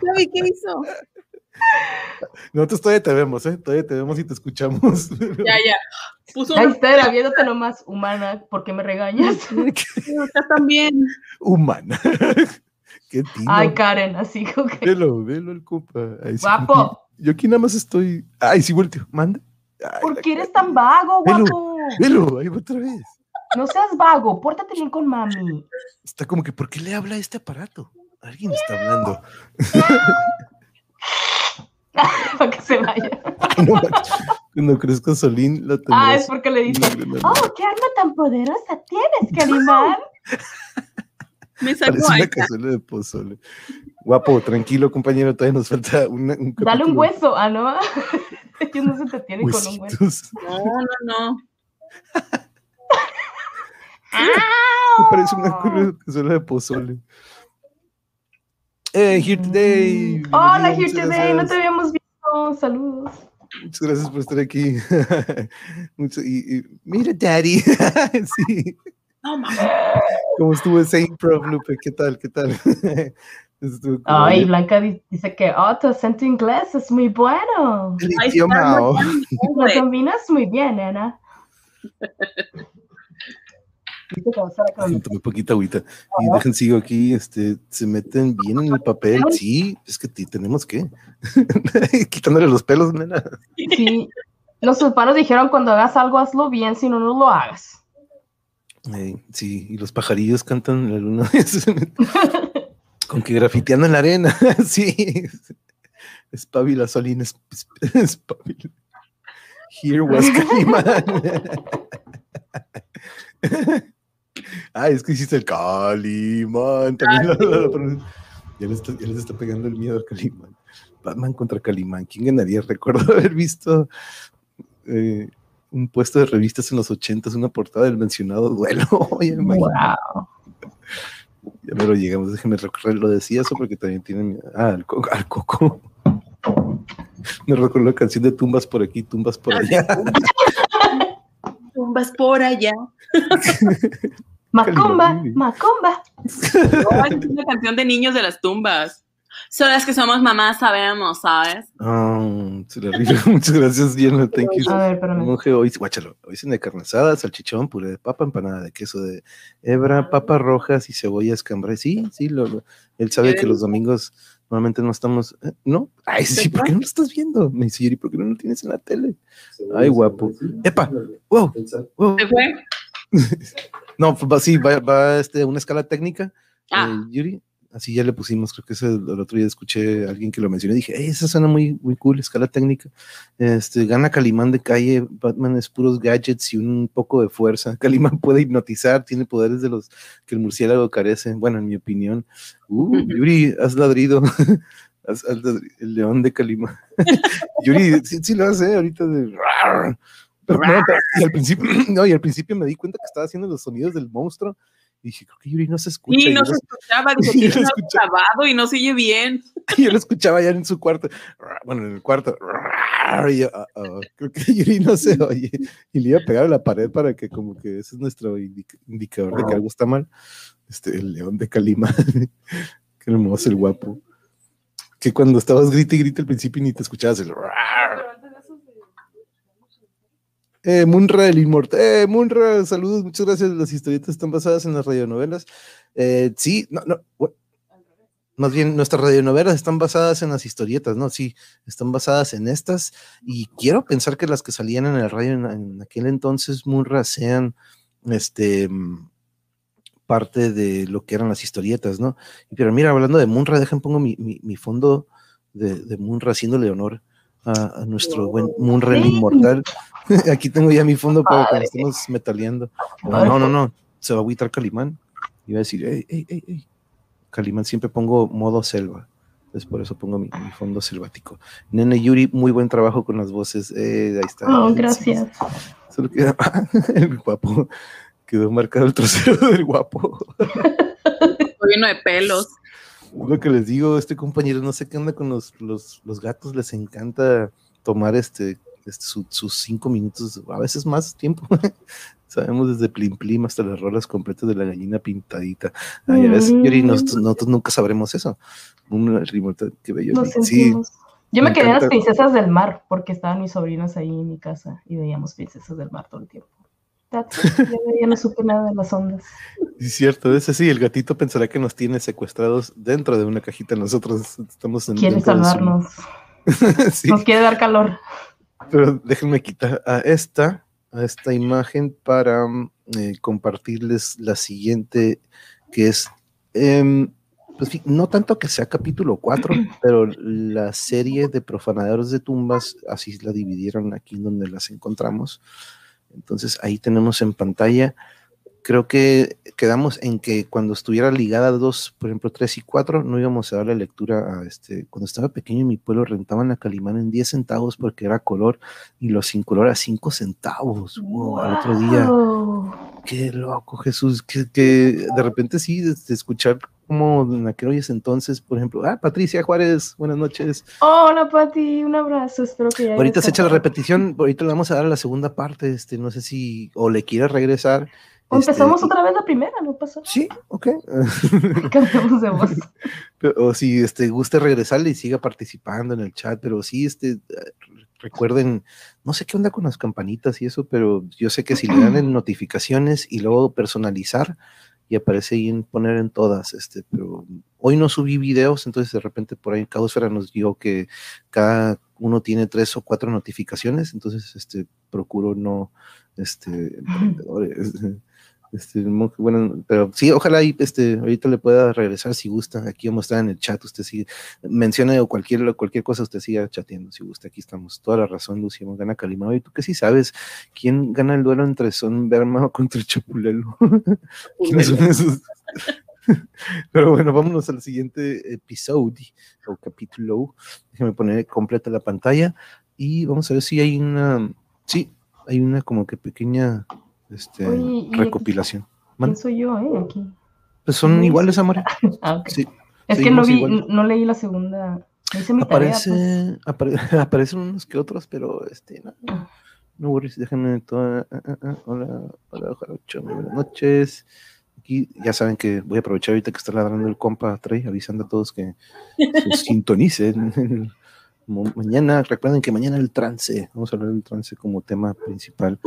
¿Sabe qué hizo? Nosotros todavía te vemos, ¿eh? Todavía te vemos y te escuchamos. Ya, ya. Puso Ahí está, era viéndote nomás, humana, ¿por qué me regañas? *laughs* acá también. Humana. *laughs* Qué tino. Ay, Karen, así como que. Velo, velo el sí, Guapo. Yo aquí nada más estoy. Ay, sí, volteo. Manda. ¿Por qué eres tan vago, guapo? Velo, ahí va otra vez. No seas vago, pórtate bien con mami. Está como que, ¿por qué le habla a este aparato? Alguien está hablando. *laughs* Para que se vaya. *laughs* No. Cuando crezca Solín, la Ah, es tendrás. porque le dice, oh, qué arma tan poderosa tienes, Calimán. *laughs* Me sacó Parece una ahí. cazuela de pozole. Guapo, tranquilo, compañero. Todavía nos falta una- un Dale un hueso, ¿ah, no? *laughs* Ellos no se te tienen con un hueso. No, no, no. *laughs* Me parece una cura- cazuela de pozole. Eh, here today. Hola, Here muchas Today, no te habíamos visto. Saludos. Muchas gracias por estar aquí. *laughs* Mucho- y, y- mira, Daddy. sí. No, mames. ¿Cómo estuvo ese improv, Lupe? ¿Qué tal? ¿Qué tal? Ay, Blanca di- dice que, oh, tu acento inglés es muy bueno. el idioma. oh. Lo combinas muy bien, Ana. Ay, tomé poquita agüita. Y dejen, sigo aquí, este, se meten bien en el papel. Sí, es que tenemos que. *laughs* Quitándole los pelos, nena. Sí, los hermanos dijeron cuando hagas algo, hazlo bien, si no, no lo hagas. Eh, sí, y los pajarillos cantan la luna. *laughs* *laughs* Con que grafiteando en la arena. *laughs* sí. Espabila, Solín, es- es- espabila. Here was Calimán. ah, *laughs* es que hiciste el Calimán. También la pronun- ya, les está, ya les está pegando el miedo a Calimán. Batman contra Calimán. ¿Quién ganaría? Recuerdo haber visto eh, un puesto de revistas en los ochentas, una portada del mencionado duelo. *laughs* Oye. Wow. Ya me lo llegamos, déjeme recorrer, lo decía eso porque también tienen. Ah, al, co- al coco. *laughs* Me recuerdo la canción de tumbas por aquí, tumbas por allá. *laughs* Tumbas por allá. *laughs* Macumba, Calimán. macumba. No, es una canción de niños de las tumbas. Son las que somos mamás, sabemos, ¿sabes? Ah, se le rifa. *laughs* Muchas gracias, Diana. Thank you. A ver. Monje, hoy, guáchalo, hoy de carne asada, salchichón, puré de papa, empanada de queso de hebra, papas rojas y cebollas cambray. Sí, sí, lo, lo- él sabe que los domingos normalmente no estamos, ¿eh? ¿no? Ay, sí, ¿por qué no lo estás viendo? Me dice Yuri, ¿por qué no lo tienes en la tele? Ay, guapo. Epa, wow, wow. ¿Se fue? *laughs* No, pues va, sí, va, va este, una escala técnica. Ah. eh, Yuri, así ya le pusimos, creo que ese, el otro día escuché a alguien que lo mencionó y dije, "Ey, esa suena muy, muy cool, escala técnica. Este, gana Calimán de calle, Batman es puros gadgets y un poco de fuerza. *laughs* Calimán puede hipnotizar, tiene poderes de los que el murciélago carece, bueno, en mi opinión. Uh, Yuri, has ladrido. *laughs* Haz- haz ladri- el león de Calimán. *laughs* Yuri, sí, sí lo hace, ahorita de... Pero no, y al principio, *clears throat* no, y al principio me di cuenta que estaba haciendo los sonidos del monstruo. Y dije, creo que Yuri no se escucha. Y *laughs* Y no se escuchaba, dije, Sí, tiene no grabado y no se oye bien. *laughs* yo lo escuchaba ya en su cuarto. *laughs* Bueno, en el cuarto. Y yo, "Ah, ah, creo que Yuri no se oye. Y le iba a pegar a la pared para que como que ese es nuestro indica- indicador de que algo está mal. Este, el león de Calima. Qué hermoso el guapo. Que cuando estabas grita y grita al principio ni te escuchabas el... Eh, Munra el Inmortal. Eh, Munra, saludos, muchas gracias. Las historietas están basadas en las radionovelas. Eh, sí, no, no. Más bien, nuestras radionovelas están basadas en las historietas, ¿no? Sí, están basadas en estas. Y quiero pensar que las que salían en el radio en, aquel entonces, Munra, sean este mm, parte de lo que eran las historietas, ¿no? Pero mira, hablando de Munra, dejen pongo mi, mi- mi fondo de, de Munra haciéndole honor a, a nuestro buen Sí. Inmortal. *laughs* Aquí tengo ya mi fondo para cuando estemos metaleando. No, no, no, no. Se va a agüitar Calimán. Iba a decir, ey, ey, ey, ey. Calimán siempre pongo modo selva. Entonces por eso pongo mi, mi fondo selvático. Nene Yuri, muy buen trabajo con las voces. Eh, ahí está. Oh, gracias. Solo queda *laughs* el guapo. Quedó marcado el trasero del guapo. *laughs* Lleno de pelos. Lo que les digo, este compañero, no sé qué onda con los, los, los gatos, les encanta tomar este, este su- sus cinco minutos, a veces más tiempo. *laughs* Sabemos desde Plim Plim hasta las rolas completas de la gallina pintadita. Ay, a veces, Yuri, nosotros, nosotros nunca sabremos eso. Un qué bello. Sí. Yo me me quedé en las princesas del mar porque estaban mis sobrinos ahí en mi casa y veíamos princesas del mar todo el tiempo. Ya, no supe nada de las ondas. es cierto, es así. El gatito pensará que nos tiene secuestrados dentro de una cajita. Nosotros estamos en. Quiere su- salvarnos. *laughs* Sí. Nos quiere dar calor. Pero déjenme quitar a esta, a esta imagen para mm, eh, compartirles la siguiente, que es, em, pues, no tanto que sea capítulo 4, *clears throat* pero la serie de profanadores de tumbas, así la dividieron aquí en donde las encontramos. Entonces ahí tenemos en pantalla, creo que quedamos en que cuando estuviera ligada a dos, por ejemplo, 3 y 4, no íbamos a darle lectura a este. Cuando estaba pequeño en mi pueblo rentaban a Calimán en 10 centavos porque era color y los sin color a 5 centavos. Wow, al otro día, qué loco, Jesús, que, que de repente sí, de, de escuchar como en aquellos entonces, por ejemplo, ah, Patricia Juárez, buenas noches. Hola, Pati, un abrazo. Espero que ya. Ahorita se echa la repetición, ahorita le vamos a dar la segunda parte, este, no sé si, o le quiere regresar. O Empezamos este, otra vez la primera, no pasa nada. Sí, ok. *laughs* Cambiamos de voz. *laughs* O si este, guste regresarle y siga participando en el chat, pero sí, este, recuerden, no sé qué onda con las campanitas y eso, pero yo sé que si le dan en *clears throat* notificaciones y luego personalizar y aparece ahí en poner en todas, este, pero hoy no subí videos, entonces de repente por ahí Caosfera nos dio que cada uno tiene tres o cuatro notificaciones, entonces este, procuro no, este, emprendedores, *laughs* este, bueno, pero sí, ojalá y este, ahorita le pueda regresar si gusta. Aquí vamos a estar en el chat. Usted sigue, mencione o cualquier, cualquier cosa, usted siga chateando si gusta. Aquí estamos. Toda la razón, Lucía. Gana Calimao. ¿Y tú qué sí sabes? ¿Quién gana el duelo entre Son Berma contra el Chapulelo? *laughs* ¿Quiénes son esos? *laughs* Pero bueno, vámonos al siguiente episodio o capítulo. Déjame poner completa la pantalla y vamos a ver si hay una. Sí, hay una como que pequeña este, recopilación. ¿Quién soy yo, eh? Aquí. Pues son iguales, amor. *laughs* Ah, ok. Sí. Es que no vi, igual. no leí la segunda. Tarea, Aparece, pues. apare- *laughs* aparecen unos que otros, pero este, no, no worries, déjenme toda. ah, ah, hola, hola, Jarocho, muy buenas noches. Aquí ya saben que voy a aprovechar ahorita que está ladrando el compa Trey, avisando a todos que se *laughs* sintonicen. Mañana, recuerden que mañana el trance, vamos a hablar del trance como tema principal.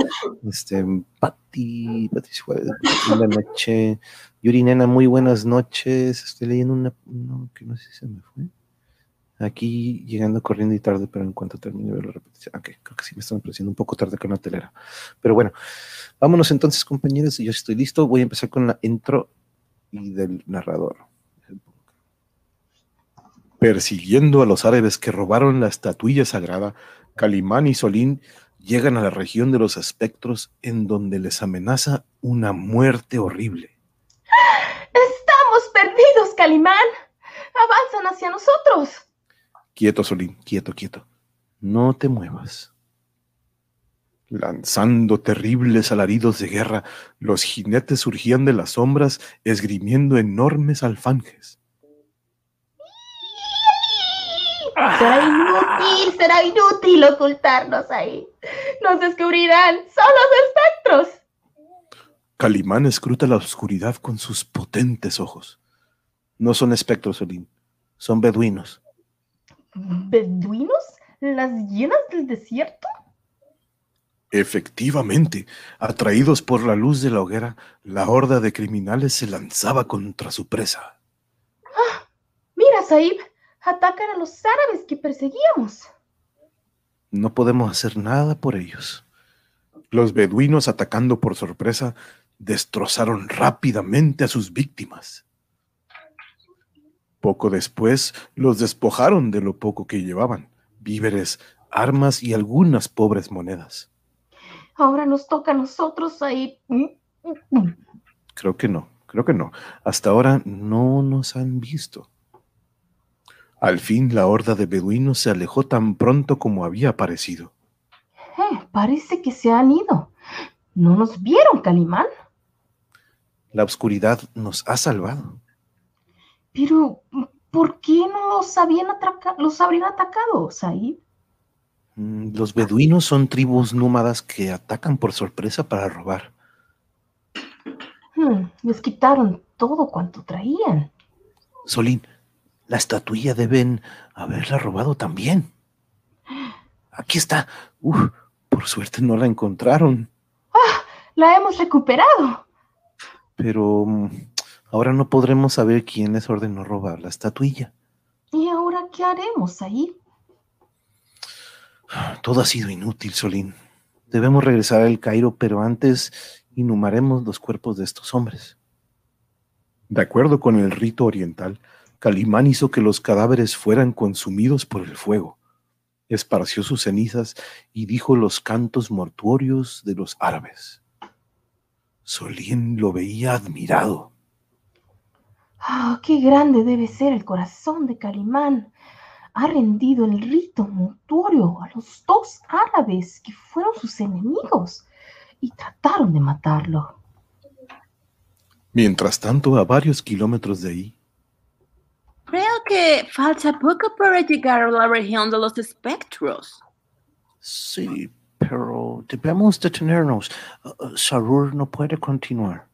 Este, Pati, Pati Suárez, buenas noches. Yuri Nena, muy buenas noches. Estoy leyendo una, no, que no sé si se me fue. Aquí llegando corriendo y tarde, pero en cuanto termine de ver la repetición. Ok, creo que sí me están apareciendo un poco tarde con la telera. Pero bueno, vámonos entonces, compañeros. Yo estoy listo. Voy a empezar con la intro y del narrador. Persiguiendo a los árabes que robaron la estatuilla sagrada, Calimán y Solín llegan a la región de los espectros en donde les amenaza una muerte horrible. ¡Estamos perdidos, Calimán! ¡Avanzan hacia nosotros! Quieto, Solín, quieto, quieto. No te muevas. Lanzando terribles alaridos de guerra, los jinetes surgían de las sombras, esgrimiendo enormes alfanjes. Será inútil, será inútil ocultarnos ahí. Nos descubrirán, son los espectros. Calimán escruta la oscuridad con sus potentes ojos. No son espectros, Solín, son beduinos. ¿Beduinos? ¿Las hienas del desierto? Efectivamente, atraídos por la luz de la hoguera, la horda de criminales se lanzaba contra su presa. Mira, Saib, atacan a los árabes que perseguíamos. No podemos hacer nada por ellos. Los beduinos, atacando por sorpresa, destrozaron rápidamente a sus víctimas. Poco después los despojaron de lo poco que llevaban, víveres, armas y algunas pobres monedas. Ahora nos toca a nosotros ahí. Creo que no, creo que no. Hasta ahora no nos han visto. Al fin la horda de beduinos se alejó tan pronto como había aparecido. Eh, parece que se han ido. ¿No nos vieron, Calimán? La oscuridad nos ha salvado. Pero, ¿por qué no los, habían atraca- los habrían atacado, Said? Mm, Los beduinos son tribus nómadas que atacan por sorpresa para robar. Hmm, les quitaron todo cuanto traían. Solín, la estatuilla deben haberla robado también. Aquí está. Uf, por suerte no la encontraron. La hemos recuperado. Pero mm, ahora no podremos saber quién les ordenó robar la estatuilla. ¿Y ahora qué haremos ahí? Todo ha sido inútil, Solín. Debemos regresar al Cairo, pero antes inhumaremos los cuerpos de estos hombres. De acuerdo con el rito oriental, Calimán hizo que los cadáveres fueran consumidos por el fuego. Esparció sus cenizas y dijo los cantos mortuorios de los árabes. Solín lo veía admirado. Ah, qué grande debe ser el corazón de Calimán. Ha rendido el rito mortuorio a los dos árabes que fueron sus enemigos y trataron de matarlo. Mientras tanto, a varios kilómetros de ahí, Creo que falta poco para llegar a la región de los espectros. Sí, pero debemos detenernos. Uh, uh, Sarur no puede continuar.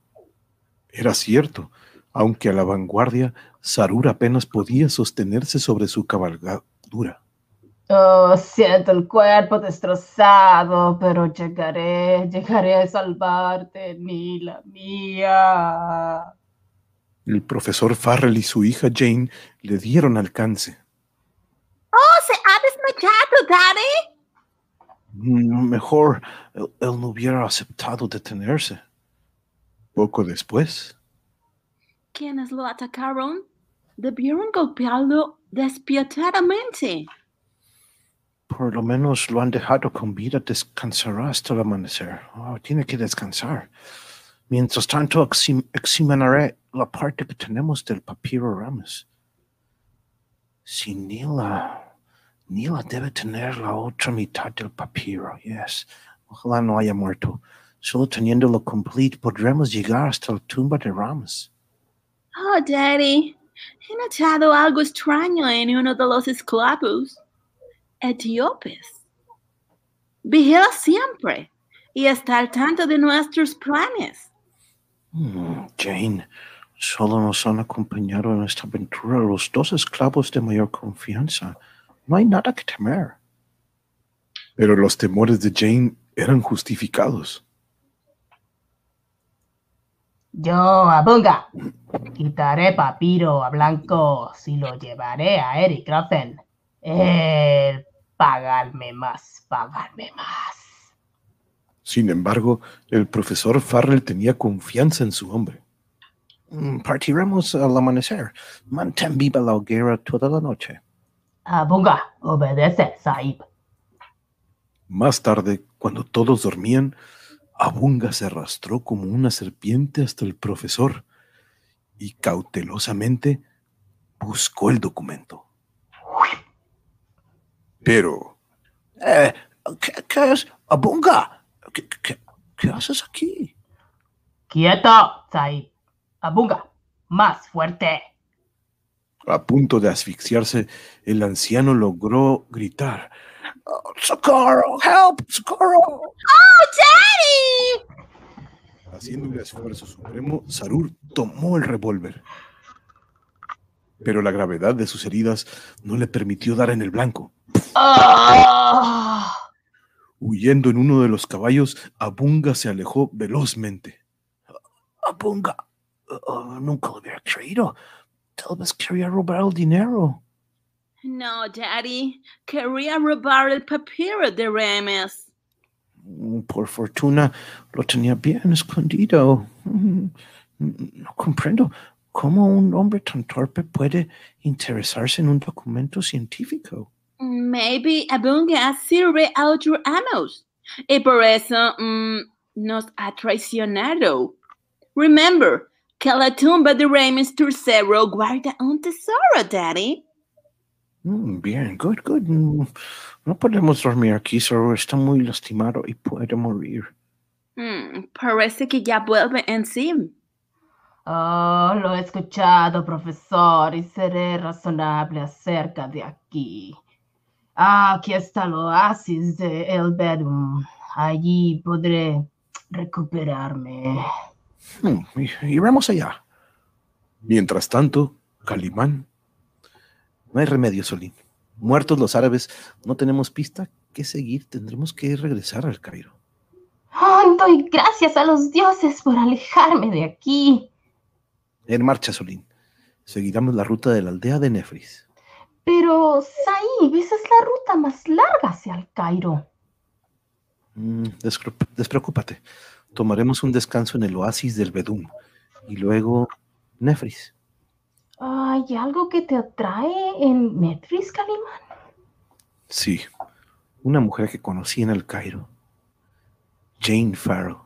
Era cierto, aunque a la vanguardia, Sarur apenas podía sostenerse sobre su cabalgadura. Oh, siento el cuerpo destrozado, pero llegaré, llegaré a salvarte, Nila mía. El profesor Farrell y su hija Jane le dieron alcance. ¡Oh, se ha desmayado, Daddy! Mm, Mejor, él, él no hubiera aceptado detenerse. Poco después, ¿Quiénes lo atacaron? Debieron golpearlo despiadadamente. por lo menos lo han dejado con vida. Descansará hasta el amanecer. Oh, tiene que descansar. Mientras tanto, examinaré la parte que tenemos del papiro Ramos. Si Nila, Nila debe tener la otra mitad del papiro, yes. Ojalá no haya muerto. Solo teniéndolo complete podremos llegar hasta la tumba de Ramos. Oh, Daddy, he notado algo extraño en uno de los esclavos. Etíopes. Vigila siempre y está al tanto de nuestros planes. Hmm, Jane, solo nos han acompañado en esta aventura los dos esclavos de mayor confianza. No hay nada que temer. Pero los temores de Jane eran justificados. Yo, Abunga, quitaré papiro a Blanco si lo llevaré a Eric Rotten. Eh, pagarme más, pagarme más. Sin embargo, el profesor Farrell tenía confianza en su hombre. "Mm, Partiremos al amanecer. Mantén viva la hoguera toda la noche. Abunga, obedece, Saib. Más tarde, cuando todos dormían, Abunga se arrastró como una serpiente hasta el profesor y cautelosamente buscó el documento. Pero... Eh, ¿qué, qué es? Abunga, ¿Qué, qué, qué haces aquí? Quieto, Saib. Abunga, más fuerte. A punto de asfixiarse, el anciano logró gritar. "Oh, ¡Socorro! ¡Help! ¡Socorro! ¡Oh, Daddy! Haciendo un esfuerzo supremo, Sarur tomó el revólver. Pero la gravedad de sus heridas no le permitió dar en el blanco. Ah. Huyendo en uno de los caballos, Abunga se alejó velozmente. Abunga, uh, nunca lo hubiera creído. Tal vez quería robar el dinero. No, Daddy. Quería robar el papiro de Remes. Mm, Por fortuna lo tenía bien escondido. Mm, No comprendo cómo un hombre tan torpe puede interesarse en un documento científico. Maybe Abunga sirve a otros amos. Y por eso mm, nos ha traicionado. Remember que la tumba de Remes III guarda un tesoro, Daddy. Mm, Bien, good, good. Mm, No podemos dormir aquí, solo está muy lastimado y puede morir. Parece que ya vuelve en sí. Oh, lo he escuchado, profesor, y seré razonable acerca de aquí. Ah, aquí está el oasis de El Bedum. Allí podré recuperarme. Iremos allá. Mientras tanto, Calimán. No hay remedio, Solín. Muertos los árabes, no tenemos pista que seguir. Tendremos que regresar al Cairo. Oh, doy gracias a los dioses por alejarme de aquí. En marcha, Solín. Seguiremos la ruta de la aldea de Nefris. Pero, Saib, esa es la ruta más larga hacia el Cairo. Mm, despreocúpate. Tomaremos un descanso en el oasis del Bedum y luego Nefris. ¿Hay algo que te atrae en Netflix, Calimán? Sí, una mujer que conocí en el Cairo. Jane Farrell.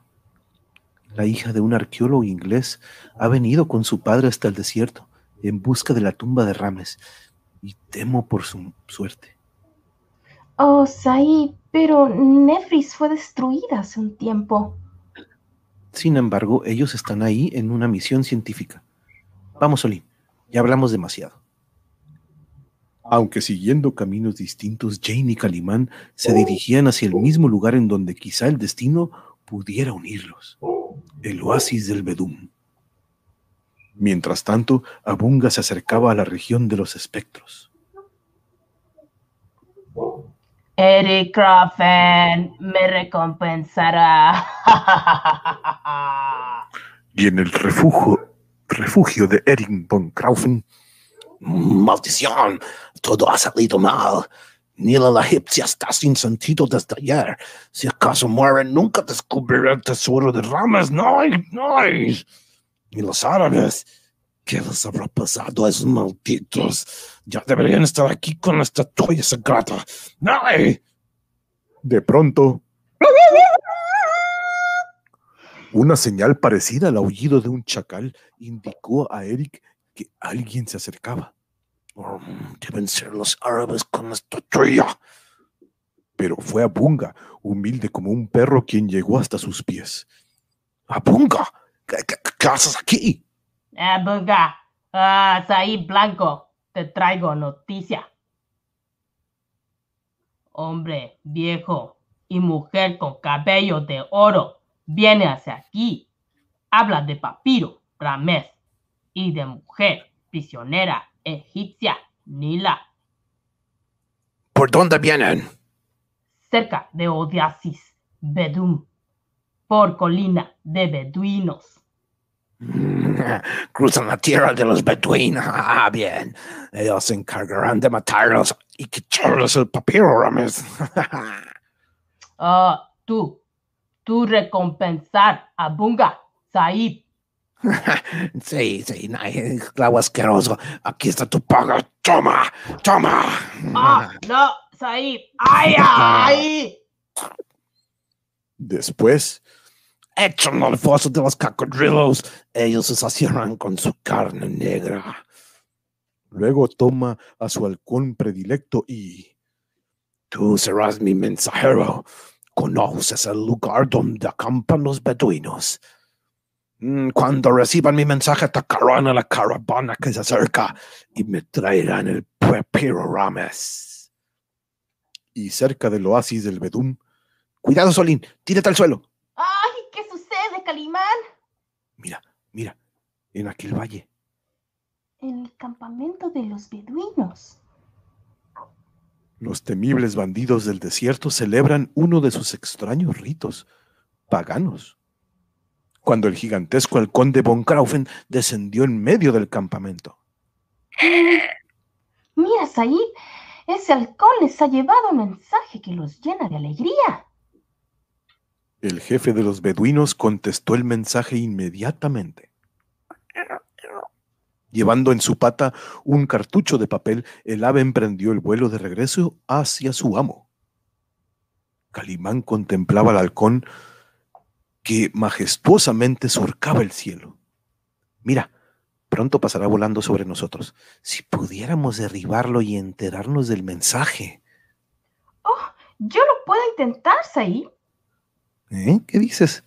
La hija de un arqueólogo inglés ha venido con su padre hasta el desierto en busca de la tumba de Rames y temo por su suerte. Oh, Saib, pero Nefris fue destruida hace un tiempo. Sin embargo, ellos están ahí en una misión científica. Vamos, Solín, ya hablamos demasiado. Aunque siguiendo caminos distintos, Jane y Calimán se dirigían hacia el mismo lugar en donde quizá el destino pudiera unirlos, el oasis del Bedum. Mientras tanto, Abunga se acercaba a la región de los espectros. Eric Crawford me recompensará. Y en el refugio, refugio de Erin von Kraufen, Maldición, todo ha salido mal. Nila la egipcia está sin sentido desde ayer. Si acaso muere, nunca descubriré el tesoro de ramas. No hay, no hay. Y los árabes, ¿qué les habrá pasado a esos malditos? Ya deberían estar aquí con la estatua sagrada. Hay. De pronto, una señal parecida al aullido de un chacal indicó a Eric que alguien se acercaba. Oh, deben ser los árabes con la estatua. Pero fue Abunga, humilde como un perro, quien llegó hasta sus pies. Apunga, ¿qué, qué, haces aquí? Abunga, ah, Saib Blanco, te traigo noticia. Hombre viejo y mujer con cabello de oro viene hacia aquí. Habla de papiro, Ramés, y de mujer prisionera egipcia, Nila, ¿Por dónde vienen? cerca de Odiasis, Bedum, por colina de beduinos. *laughs* Cruzan la tierra de los beduinos. Ah, bien. Ellos se encargarán de matarlos y quitarles el papiro, Rames. *laughs* Ah, tú, tú recompensar a Bunga, Saib. *laughs* sí, sí, ay, clavo asqueroso. Aquí está tu paga. Toma, toma. Ah, no, Saib. ¡Ay, ay! Después, Échalo al foso de los cocodrilos. Ellos se saciarán con su carne negra. luego toma a su halcón predilecto y Tú serás mi mensajero. conoces el lugar donde acampan los beduinos. Mm, Cuando reciban mi mensaje, atacarán a la caravana que se acerca y me traerán el Pepiro Rames. Y cerca del oasis del Bedum, cuidado Solín, tírate al suelo. ¡Ay! ¿Qué sucede, Calimán? Mira, mira, en aquel valle. En el campamento de los beduinos. Los temibles bandidos del desierto celebran uno de sus extraños ritos paganos. Cuando el gigantesco halcón de Von Kraufen descendió en medio del campamento. *gasps* Mira, Said, ese halcón les ha llevado un mensaje que los llena de alegría. El jefe de los beduinos contestó el mensaje inmediatamente. Llevando en su pata un cartucho de papel, el ave emprendió el vuelo de regreso hacia su amo. Calimán contemplaba al halcón que majestuosamente surcaba el cielo. Mira, pronto pasará volando sobre nosotros. Si pudiéramos derribarlo y enterarnos del mensaje. Yo lo puedo intentar, Said. ¿Eh? ¿Qué dices?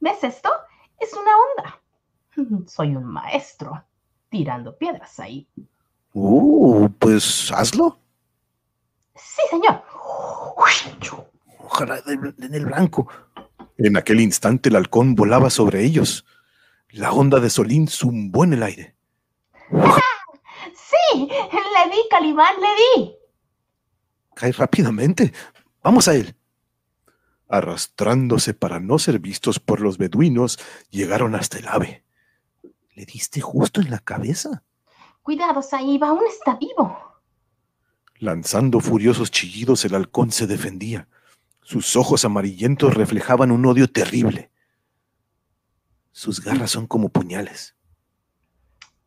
¿Ves esto? Es una onda. Soy un maestro tirando piedras ahí. Uh, pues hazlo. Sí, señor. Ojalá den el blanco. En aquel instante el halcón volaba sobre ellos. La onda de Solín zumbó en el aire. Sí, le di, Calimán, le di. Cae rápidamente. Vamos a él. Arrastrándose para no ser vistos por los beduinos, llegaron hasta el ave. ¿Le diste justo en la cabeza? Cuidado, Said, aún está vivo. Lanzando furiosos chillidos, el halcón se defendía. Sus ojos amarillentos reflejaban un odio terrible. Sus garras son como puñales.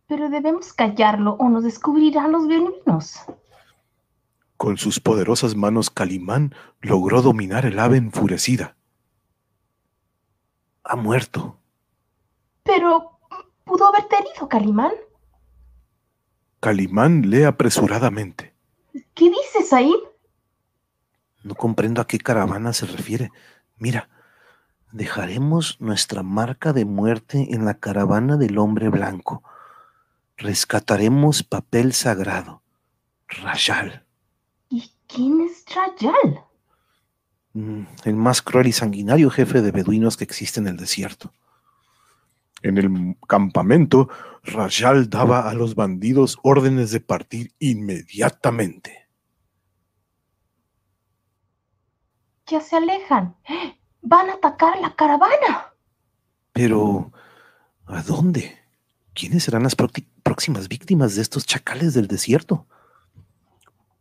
Pero debemos callarlo o nos descubrirán los beduinos. Con sus poderosas manos, Calimán logró dominar el ave enfurecida. Ha muerto. Pero pudo haberte herido, Calimán. Calimán lee apresuradamente. ¿Qué dices, Said? No comprendo a qué caravana se refiere. Mira, dejaremos nuestra marca de muerte en la caravana del hombre blanco. Rescataremos papel sagrado. Rayal, ¿Y quién es Rayal? mm, el más cruel y sanguinario jefe de beduinos que existe en el desierto. En el campamento, Rayal daba a los bandidos órdenes de partir inmediatamente. Ya se alejan. Van a atacar la caravana. Pero, ¿a dónde? ¿Quiénes serán las próximas víctimas de estos chacales del desierto?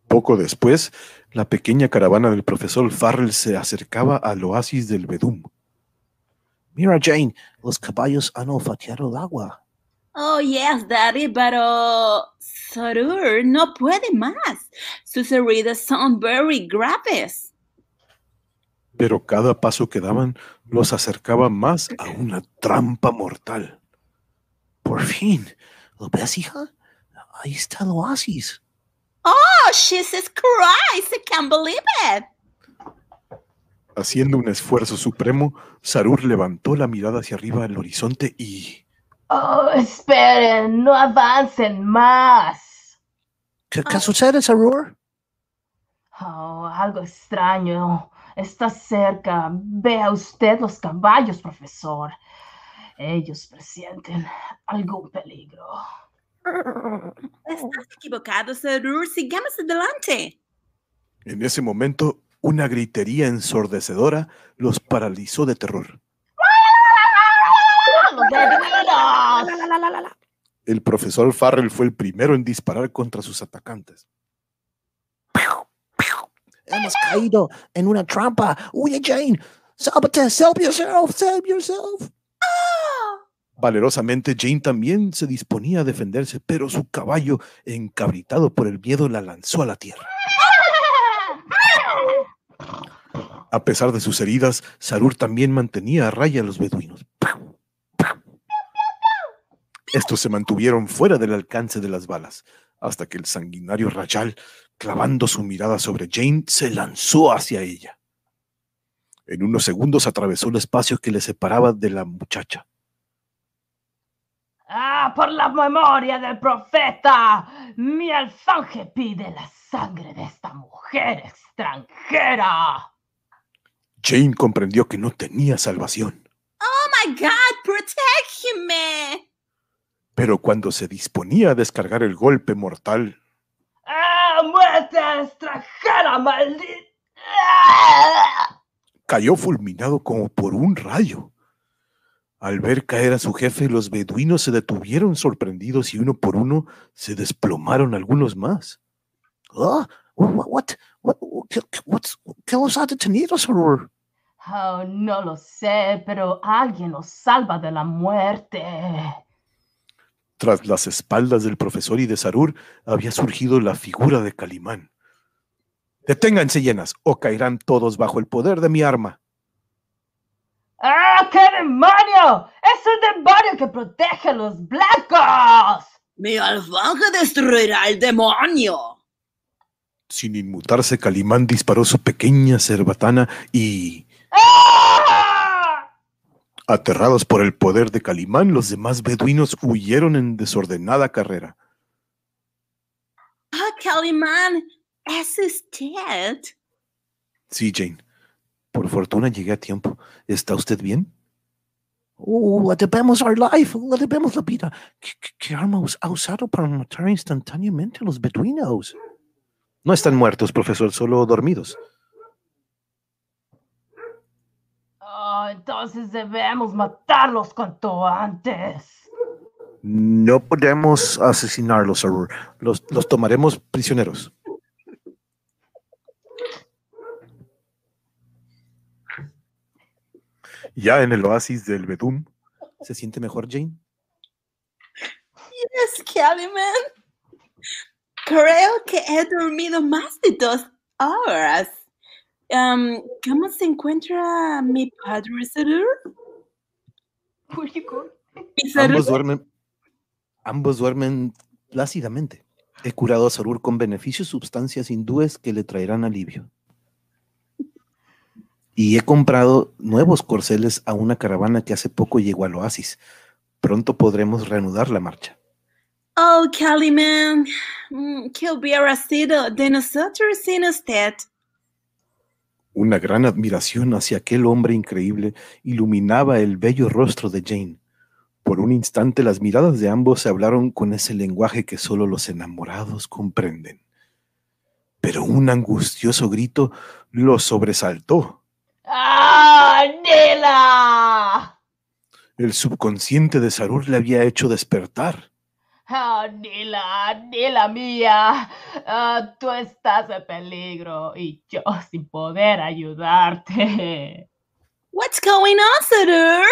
Poco después, la pequeña caravana del profesor Farrell se acercaba al oasis del Bedum. Mira, Jane, los caballos han olfateado el agua. Oh, yes, Daddy, pero Sarur no puede más. Sus heridas son very graves. Pero cada paso que daban los acercaba más a una trampa mortal. Por fin, ¿lo ves, hija? Ahí está el oasis. Oh, Jesus Christ, I can't believe it. Haciendo un esfuerzo supremo, Sarur levantó la mirada hacia arriba al horizonte y... Oh, esperen, no avancen más. ¿Qué, qué sucede, Sarur? Oh, algo extraño. Está cerca. Vea usted los caballos, profesor. Ellos presienten algún peligro. Estás equivocado, Sarur. Sigamos adelante. En ese momento, una gritería ensordecedora los paralizó de terror. El profesor Farrell fue el primero en disparar contra sus atacantes. Hemos caído en una trampa. Huye, Jane. Sálvate, save yourself, save yourself. Valerosamente, Jane también se disponía a defenderse, pero su caballo, encabritado por el miedo, la lanzó a la tierra. A pesar de sus heridas, Sarur también mantenía a raya a los beduinos. Estos se mantuvieron fuera del alcance de las balas, hasta que el sanguinario Rayal, clavando su mirada sobre Jane, se lanzó hacia ella. En unos segundos atravesó el espacio que le separaba de la muchacha. Ah, por la memoria del profeta, mi alfanje pide la sangre de esta mujer extranjera. Jane comprendió que no tenía salvación, Oh my God, protect me. pero cuando se disponía a descargar el golpe mortal, ¡Ah, muerte extranjera, maldita! cayó fulminado como por un rayo. Al ver caer a su jefe, los beduinos se detuvieron sorprendidos y uno por uno se desplomaron algunos más. Ah, what, what, what, what, what's, ¿qué los ha detenido, Sarur? Oh, no lo sé, pero alguien nos salva de la muerte. Tras las espaldas del profesor y de Sarur había surgido la figura de Calimán. Deténganse llenas o caerán todos bajo el poder de mi arma. ¡Ah, qué demonio! ¡Es el demonio que protege a los blancos! Mi alfanje destruirá al demonio. Sin inmutarse, Calimán disparó su pequeña cerbatana y, ¡Ah! aterrados por el poder de Calimán, los demás beduinos huyeron en desordenada carrera. Ah, Calimán, ¿es usted? Sí, Jane. Por fortuna llegué a tiempo. ¿Está usted bien? Oh, le debemos our life, le debemos la vida. ¿Qué, qué- qué arma ha usado para matar instantáneamente a los beduinos? No están muertos, profesor, solo dormidos. Oh, entonces debemos matarlos cuanto antes. No podemos asesinarlos, Sarur. Los, los tomaremos prisioneros. Ya en el oasis del Bedum. ¿Se siente mejor, Jane? Yes, Calimán. Creo que he dormido más de dos horas. Am, ¿Cómo se encuentra mi padre Sarur. Ambos duermen, ambos duermen plácidamente. He curado a Sarur con beneficios sustancias hindúes que le traerán alivio. Y he comprado nuevos corceles a una caravana que hace poco llegó al oasis. Pronto podremos reanudar la marcha. Oh, Calimán, mm, ¿qué hubiera sido de nosotros sin usted? Una gran admiración hacia aquel hombre increíble iluminaba el bello rostro de Jane. Por un instante las miradas de ambos se hablaron con ese lenguaje que solo los enamorados comprenden. Pero un angustioso grito los sobresaltó. ¡Ah, Nila! El subconsciente de Sarur le había hecho despertar. ¡Ah, Nila, Nila mía! Ah, tú estás en peligro y yo sin poder ayudarte. What's going on, Sarur?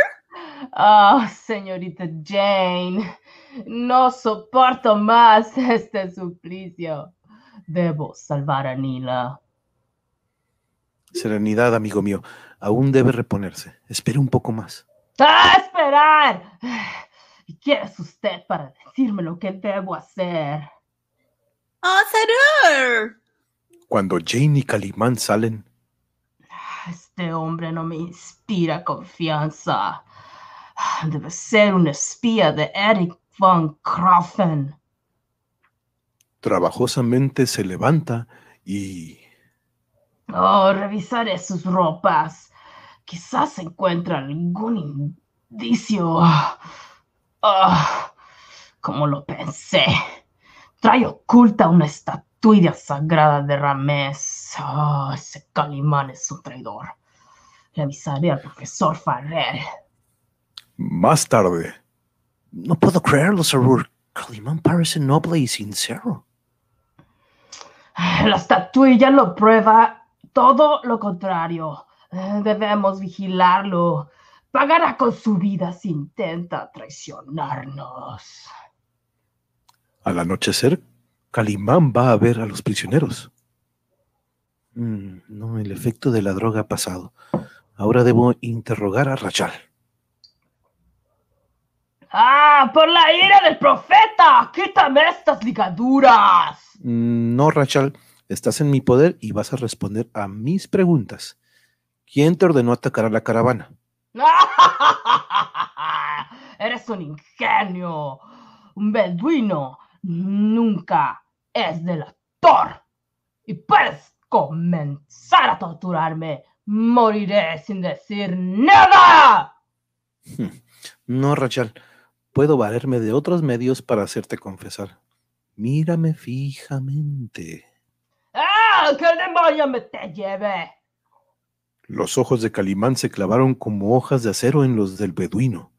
Ah, señorita Jane, no soporto más este suplicio. Debo salvar a Nila. Serenidad, amigo mío. Aún debe reponerse. Espere un poco más. ¡Ah, esperar! ¿Y quién es usted para decirme lo que debo hacer? Oh, Sarur. Cuando Jane y Calimán salen, Este hombre no me inspira confianza. Debe ser un espía de Eric von Kroffen. trabajosamente se levanta y Oh, revisaré sus ropas. Quizás encuentre algún indicio. Ah, como lo pensé. Trae oculta una estatuilla sagrada de Ramés. Oh, ese Calimán es un traidor. Le avisaré al profesor Farrell. más tarde, No puedo creerlo, Sarur. Calimán parece noble y sincero. La estatuilla lo prueba todo lo contrario. Eh, Debemos vigilarlo. Pagará con su vida si intenta traicionarnos. al anochecer, Calimán va a ver a los prisioneros. Mm, no, el efecto de la droga ha pasado. Ahora debo interrogar a Rachel. ¡Ah! ¡Por la ira del profeta! ¡Quítame estas ligaduras! Mm, No, Rachel, estás en mi poder y vas a responder a mis preguntas. ¿Quién te ordenó atacar a la caravana? *laughs* Eres un ingenio. Un beduino nunca es delator. Y puedes comenzar a torturarme. Moriré sin decir nada. No, Rachel. Puedo valerme de otros medios para hacerte confesar. Mírame fijamente. ¡Ah! ¡Que el demonio me te lleve! Los ojos de Calimán se clavaron como hojas de acero en los del beduino.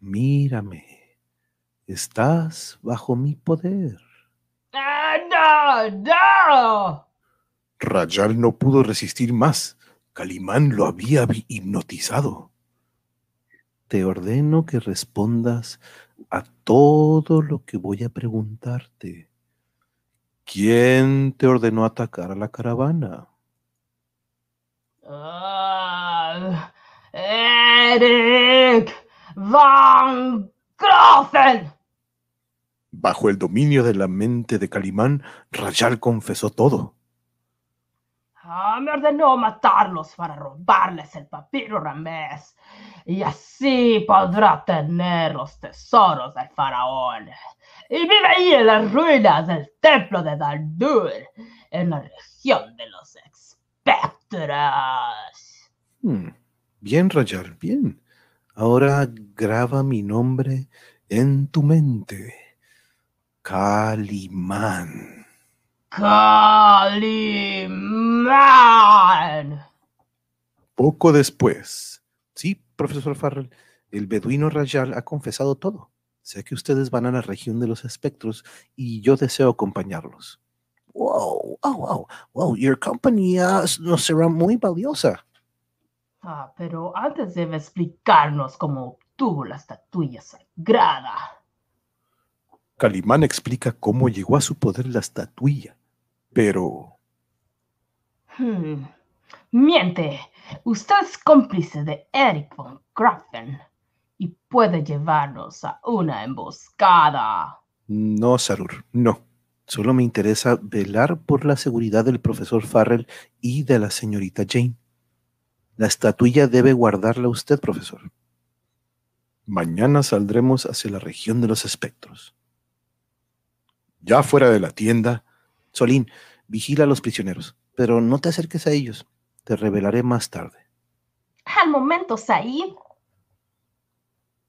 Mírame. Estás bajo mi poder. ¡Ah, no! ¡No! Rayal no pudo resistir más. Calimán lo había hipnotizado. Te ordeno que respondas a todo lo que voy a preguntarte. ¿Quién te ordenó atacar a la caravana? Ah, Eric Van Groffen. Bajo el dominio de la mente de Calimán, Rayal confesó todo. Ah, me ordenó matarlos para robarles el papiro Ramés. Y así podrá tener los tesoros del faraón. Y vive ahí en las ruinas del templo de Daldur, en la región de los espectros. Hmm, Bien, Rayal, bien. Ahora graba mi nombre en tu mente. Calimán. Calimán. Poco después. Sí, profesor Farrell, el beduino Rayal ha confesado todo. Sé que ustedes van a la región de los espectros y yo deseo acompañarlos. Wow, wow, wow, wow, your compañía nos será muy valiosa. Ah, pero antes debe explicarnos cómo obtuvo la estatuilla sagrada. Calimán explica cómo llegó a su poder la estatuilla, pero Hmm. Miente. Usted es cómplice de Eric von Graffen y puede llevarnos a una emboscada. no, Sarur, no. Solo me interesa velar por la seguridad del profesor Farrell y de la señorita Jane. La estatuilla debe guardarla usted, profesor. Mañana saldremos hacia la región de los espectros. Ya fuera de la tienda, Solín, vigila a los prisioneros, pero no te acerques a ellos. Te revelaré más tarde. Al momento, Said.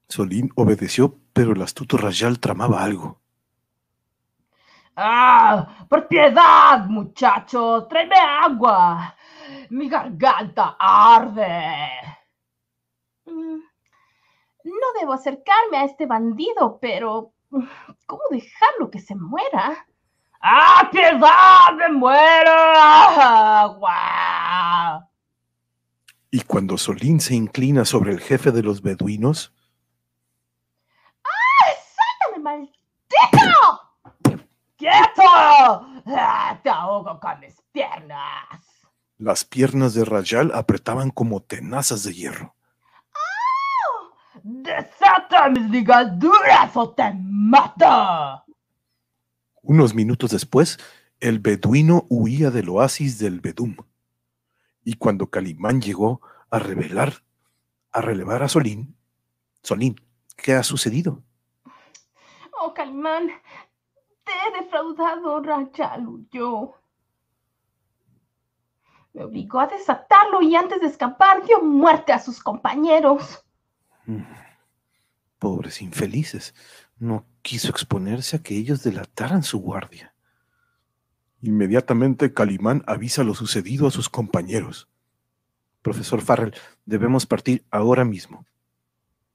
Solín obedeció, pero el astuto Rayal tramaba algo. ¡Ah! ¡Por piedad, muchacho! ¡Tráeme agua! ¡Mi garganta arde! Mm, No debo acercarme a este bandido, pero ¿cómo dejarlo que se muera? ¡Ah, piedad! ¡Me muero! ¡Agua! Y cuando Solín se inclina sobre el jefe de los beduinos, ¡Quieto! ¡Ah, te ahogo con mis piernas! las piernas de Rayal apretaban como tenazas de hierro. ¡Desata mis ligaduras o te mato! Unos minutos después, el beduino huía del oasis del Bedum. Y cuando Calimán llegó a revelar, a relevar a Solín, Solín, ¿qué ha sucedido? Calimán, te he defraudado, Rachel huyó. Me obligó a desatarlo y antes de escapar dio muerte a sus compañeros. Mm, Pobres infelices, no quiso exponerse a que ellos delataran su guardia. Inmediatamente Calimán avisa lo sucedido a sus compañeros. Profesor Farrell, debemos partir ahora mismo.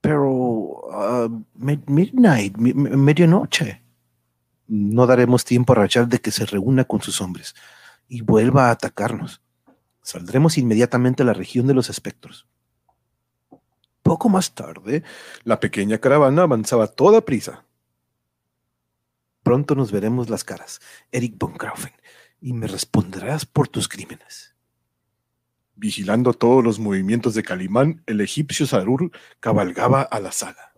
Pero ah, mid- midnight, mi- mi- medianoche. No daremos tiempo a Rachel de que se reúna con sus hombres y vuelva a atacarnos. Saldremos inmediatamente a la región de los espectros. Poco más tarde, la pequeña caravana avanzaba toda prisa. Pronto nos veremos las caras, Eric von Graufen, y me responderás por tus crímenes. Vigilando todos los movimientos de Calimán, el egipcio Sarur cabalgaba a la sala.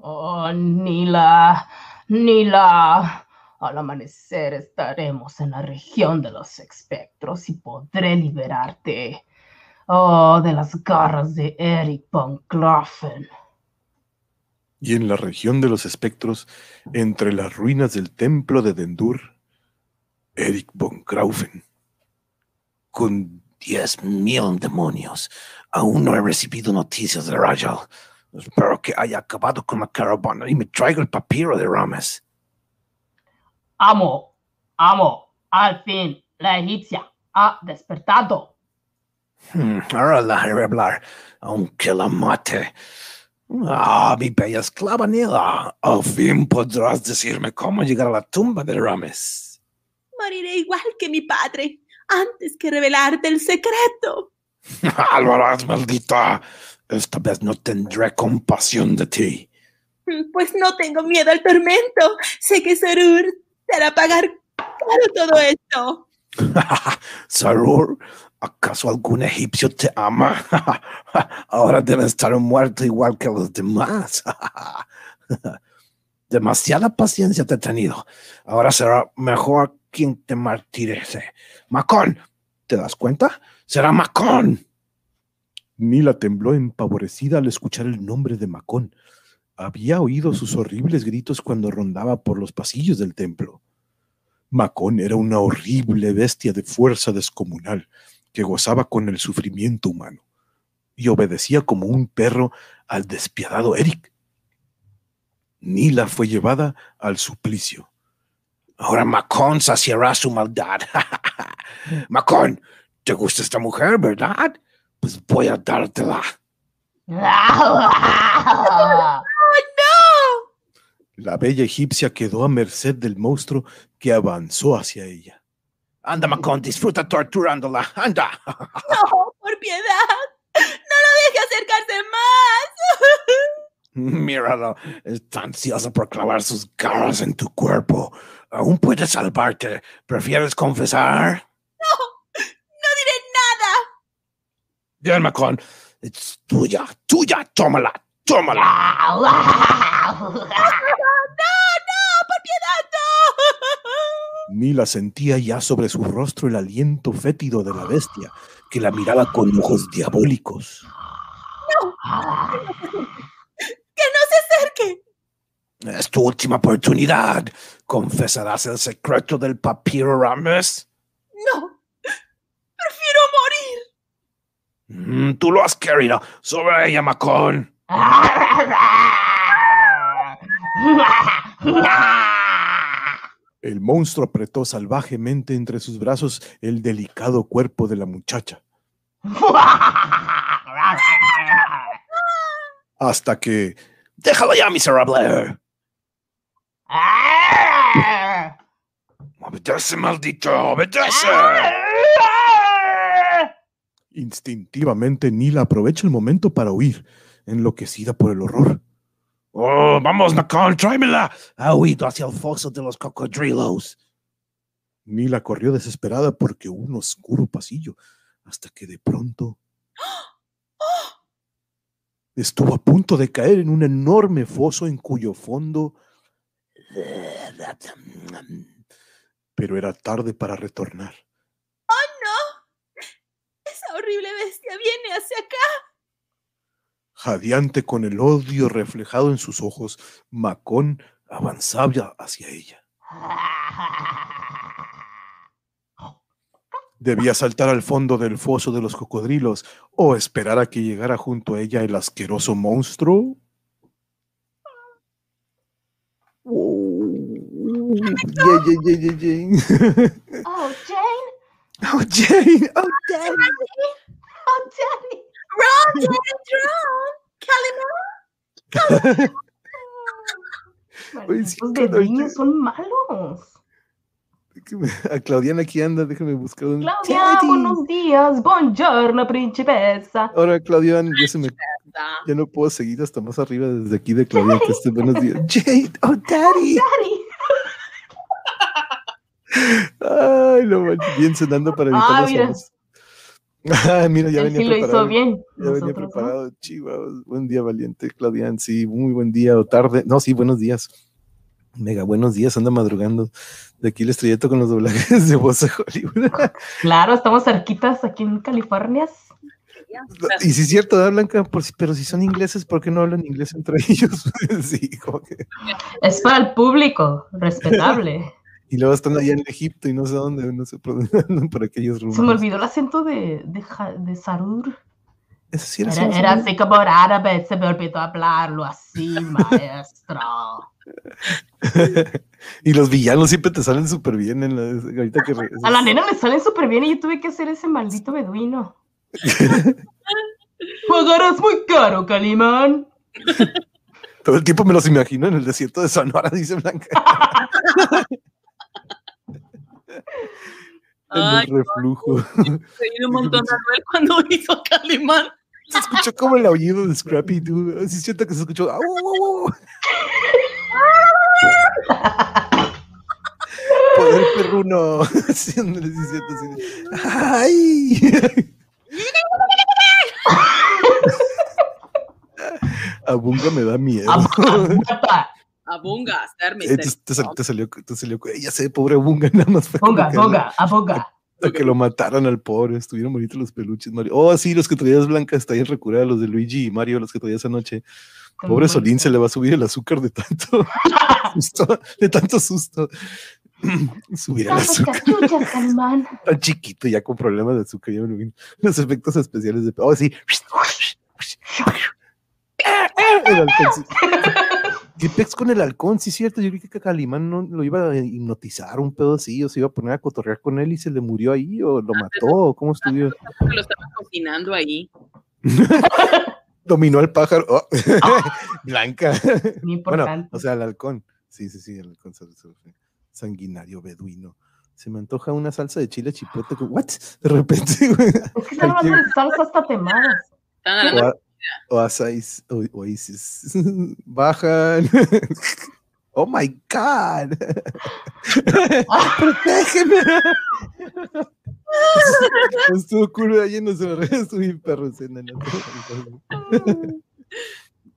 Oh, Nila, Nila. Al amanecer estaremos en la región de los espectros y podré liberarte. Oh, de las garras de Eric von Grafen. Y en la región de los espectros, entre las ruinas del templo de Dendur, Eric von Graufen. Con diez mil demonios. Aún no he recibido noticias de Rajal. Espero que haya acabado con la caravana y me traiga el papiro de Rames. Amo, amo, al fin, la egipcia ha despertado. Hmm, ahora la haré hablar, aunque la mate. Ah, mi bella esclava Nila, al fin podrás decirme cómo llegar a la tumba de Rames. Moriré igual que mi padre antes que revelarte el secreto. *laughs* Lo harás, maldita. Esta vez no tendré compasión de ti. Pues no tengo miedo al tormento. Sé que Sarur te hará pagar caro todo esto. *laughs* Sarur, ¿acaso algún egipcio te ama? *laughs* Ahora debe estar muerto igual que los demás. Demasiada paciencia te he tenido. Ahora será mejor quien te martirice. Macón, ¿te das cuenta? Será Macón. Nila tembló empavorecida al escuchar el nombre de Macón. Había oído sus horribles gritos cuando rondaba por los pasillos del templo. Macón era una horrible bestia de fuerza descomunal que gozaba con el sufrimiento humano y obedecía como un perro al despiadado Eric. Nila fue llevada al suplicio. Ahora Macón saciará su maldad. *laughs* Macón, ¿te gusta esta mujer, verdad? Pues voy a dártela. ¡Oh, *laughs* no! La bella egipcia quedó a merced del monstruo que avanzó hacia ella. Anda, Macón, disfruta torturándola. Anda. *laughs* No, por piedad. No lo deje acercarse más. *laughs* Míralo, está ansioso por clavar sus garras en tu cuerpo. Aún puedes salvarte. ¿Prefieres confesar? No, no diré nada. Bien, Macón. Es tuya, tuya. Tómala, tómala. *laughs* No, no, por piedad, no. *laughs* Nila sentía ya sobre su rostro el aliento fétido de la bestia, que la miraba con ojos diabólicos. Que no se acerque. Es tu última oportunidad. ¿Confesarás el secreto del papiro Rames? No, prefiero morir. Mm, tú lo has querido. Sobre ella, Macón. El monstruo apretó salvajemente entre sus brazos el delicado cuerpo de la muchacha, *laughs* hasta que Déjalo ya, miserable. *laughs* Obedece, maldito. Obedece. instintivamente Nila aprovechó el momento para huir, enloquecida por el horror. Oh, vamos, Macón, tráemela. Ha huido hacia el foso de los cocodrilos. Nila corrió desesperada porque un oscuro pasillo, hasta que de pronto *gasps* *gasps* estuvo a punto de caer en un enorme foso en cuyo fondo... Pero era tarde para retornar. ¡Oh, no! Esa horrible bestia viene hacia acá. Jadeante con el odio reflejado en sus ojos, Macón avanzaba hacia ella. *laughs* Debía saltar al fondo del foso de los cocodrilos o esperar a que llegara junto a ella el asqueroso monstruo. Oh, yeah, yeah, yeah, yeah, yeah. Oh, Jane. Oh, Jane. Oh, Jane. Oh, Daddy. Ron, Ron, Calimán. Claro, niños son malos. Déjame- *laughs* A Claudiana aquí anda, déjame buscar un. Claudia, Daddy. buenos días. Buongiorno, principessa. Ahora, Claudian, ya se me. Ya no puedo seguir hasta más arriba desde aquí de que esté buenos días. Jade, oh, Daddy. Daddy. *laughs* Ay, manches, bien sonando para evitar Ah, mira. Ah, *laughs* mira, ya Él venía sí lo preparado. hizo bien. Ya venía Nosotros, ¿no? preparado, chihuahua. Buen día, valiente, Claudian. Sí, muy buen día o tarde. No, sí, buenos días. Mega buenos días, anda madrugando. De aquí el estrellito con los doblajes de voz de Hollywood. *laughs* Claro, estamos cerquitas aquí en California. Y si es cierto, ¿verdad, Blanca? Por si- pero si son ingleses, ¿por qué no hablan inglés entre *laughs* ellos? *laughs* sí, que- Es para el público, respetable. Y luego están allá en Egipto y no sé dónde, no sé por, por aquellos rumbos. Se me olvidó el acento de, de, de Sarur. Eso sí era, Era, era así como árabe, se me olvidó hablarlo así, maestro. *laughs* y los villanos siempre te salen súper bien en la, ahorita que re- A la nena le salen súper bien y yo tuve que hacer ese maldito beduino. *laughs* Pagarás muy caro, Calimán. Todo el tiempo me los imagino en el desierto de Sonora, *laughs* dice Blanca. en Ay, el reflujo. un montón a Noel cuando hizo Calimán. Se escuchó como el aullido de Scrappy Doo. Sí, siento que se escuchó. ¡Au, au, au! *laughs* Poder perruno. *laughs* ¡Ay! *laughs* Abunga me da miedo. Abunga, Abunga, ser Eh, te, sal- te salió, te salió, eh, ya sé, pobre Abunga, nada más fue abunga, que- abunga, abunga. que lo mataron al pobre, estuvieron bonitos los peluches, Mario. Oh, sí, los que traías Blanca, está bien recurada, los de Luigi y Mario, los que traías anoche. Pobre Solín, se le va a subir el azúcar de tanto *laughs* susto, de tanto susto. *clears throat* Subir el azúcar *laughs* tan chiquito, ya con problemas de azúcar, ya me lo imagino. Los efectos especiales de. Oh, sí. El. ¿Qué pex con el halcón? Sí, cierto. Yo creí que Calimán no lo iba a hipnotizar, un pedo así, o se iba a poner a cotorrear con él y se le murió ahí, o lo mató, o cómo estuvo. lo estaban cocinando ahí. *laughs* Dominó al pájaro. Oh. *laughs* Blanca. Muy Bueno, importante. o sea, el halcón. Sí, sí, sí, el halcón sanguinario beduino. Se me antoja una salsa de chile chipote. ¿What? De repente, *laughs* güey. es que están hablando de salsas tatemadas. Están hablando O, a- o asáis- o- Oasis. *laughs* Bajan. Oh my God. Protégeme. Estuvo cool ahí en los Estuvo bien perro escena, ¿no? *laughs*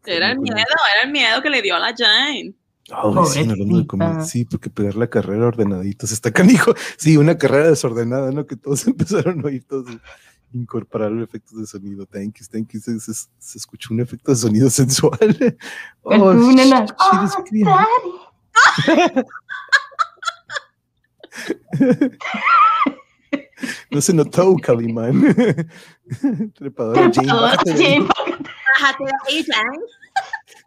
Era el miedo, era el miedo que le dio a la Jane. Oh, sí, hablando de. Sí, porque pegar la carrera ordenaditos está canijo. Sí, una carrera desordenada, ¿no? Que todos *laughs* empezaron a oír todos incorporar efectos de sonido. Thank you, thank you. Se, se- se escuchó un efecto de sonido *laughs* sensual. El Oh. shit Ah, is clear. daddy. No se notó, Calimán. *laughs* Jane. De ahí. Jane. Bájate de ahí, Jane.